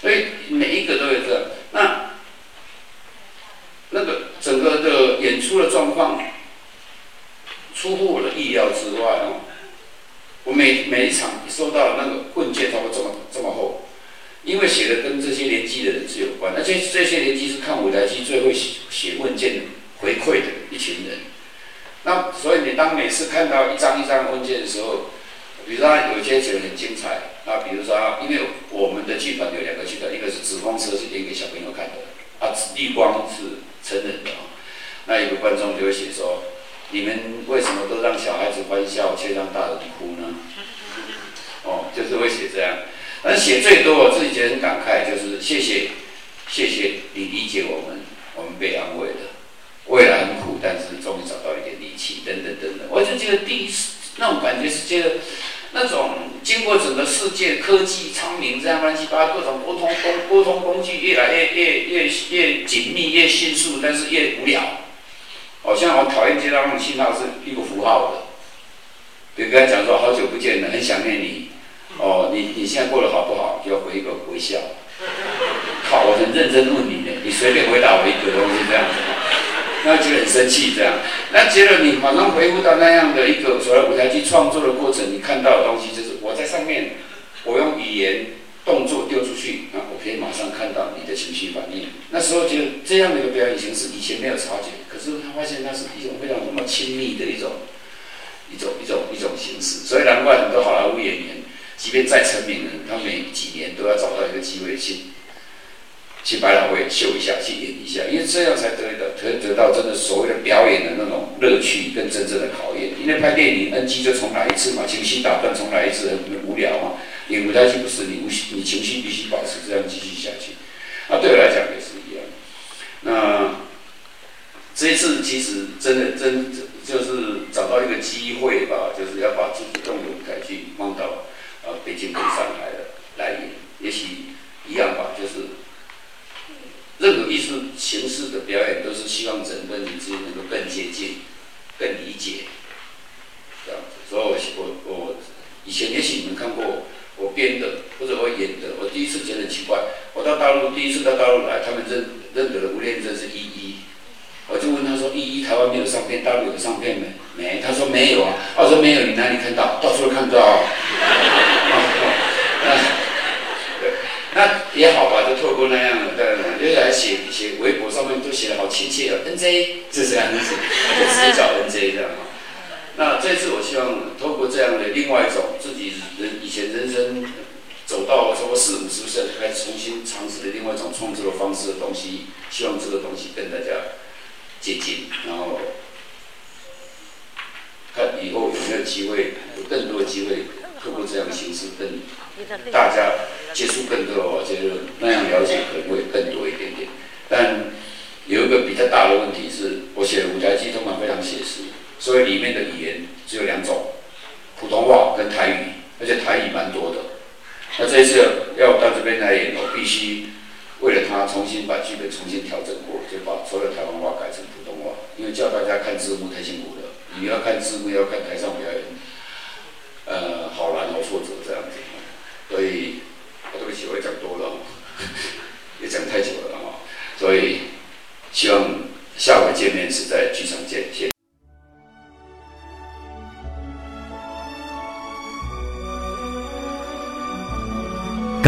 所以每一个都有这样那那个整个的演出的状况出乎我的意料之外哦。我每每一场收到那个问卷，差不多这么这么厚。因为写的跟这些年纪的人是有关，那这这些年纪是看舞台剧最会写写问卷回馈的一群人。那所以你当每次看到一张一张问卷的时候，比如说有些写的很精彩，那比如说因为我们的剧本有两个剧本，一个是紫光车是演给小朋友看的，啊绿光是成人的啊。那有个观众就会写说：你们为什么都让小孩子欢笑，却让大人哭呢？哦，就是会写这样。而写最多，我自己觉得很感慨，就是谢谢，谢谢你理解我们，我们被安慰了。未来很苦，但是终于找到一点力气，等等等等。我就觉得第一次那种感觉是觉得，那种经过整个世界科技昌明这样乱七八糟各种沟通工沟通工具越来越越越越紧密越迅速，但是越无聊。好像我讨厌接到那种信号是一个符号的，比如跟他讲说好久不见了，很想念你。哦，你你现在过得好不好？就要回一个微笑。好，我很认真问你呢，你随便回答我一个东西这样子，那就很生气这样。那接着你马上回复到那样的一个所谓舞台剧创作的过程，你看到的东西就是我在上面，我用语言动作丢出去，那我可以马上看到你的情绪反应。那时候觉得这样的一个表演形式以前没有察觉，可是他发现那是一种非常那么亲密的一种一种一种一种形式，所以难怪很多好莱坞演员。即便再成名的，他每几年都要找到一个机会去去百老汇秀一下，去演一下，因为这样才得到得得到真的所谓的表演的那种乐趣跟真正的考验。因为拍电影 NG 就重来一次嘛，情绪打断重来一次很无聊嘛。演舞台剧不是你无你情绪必须保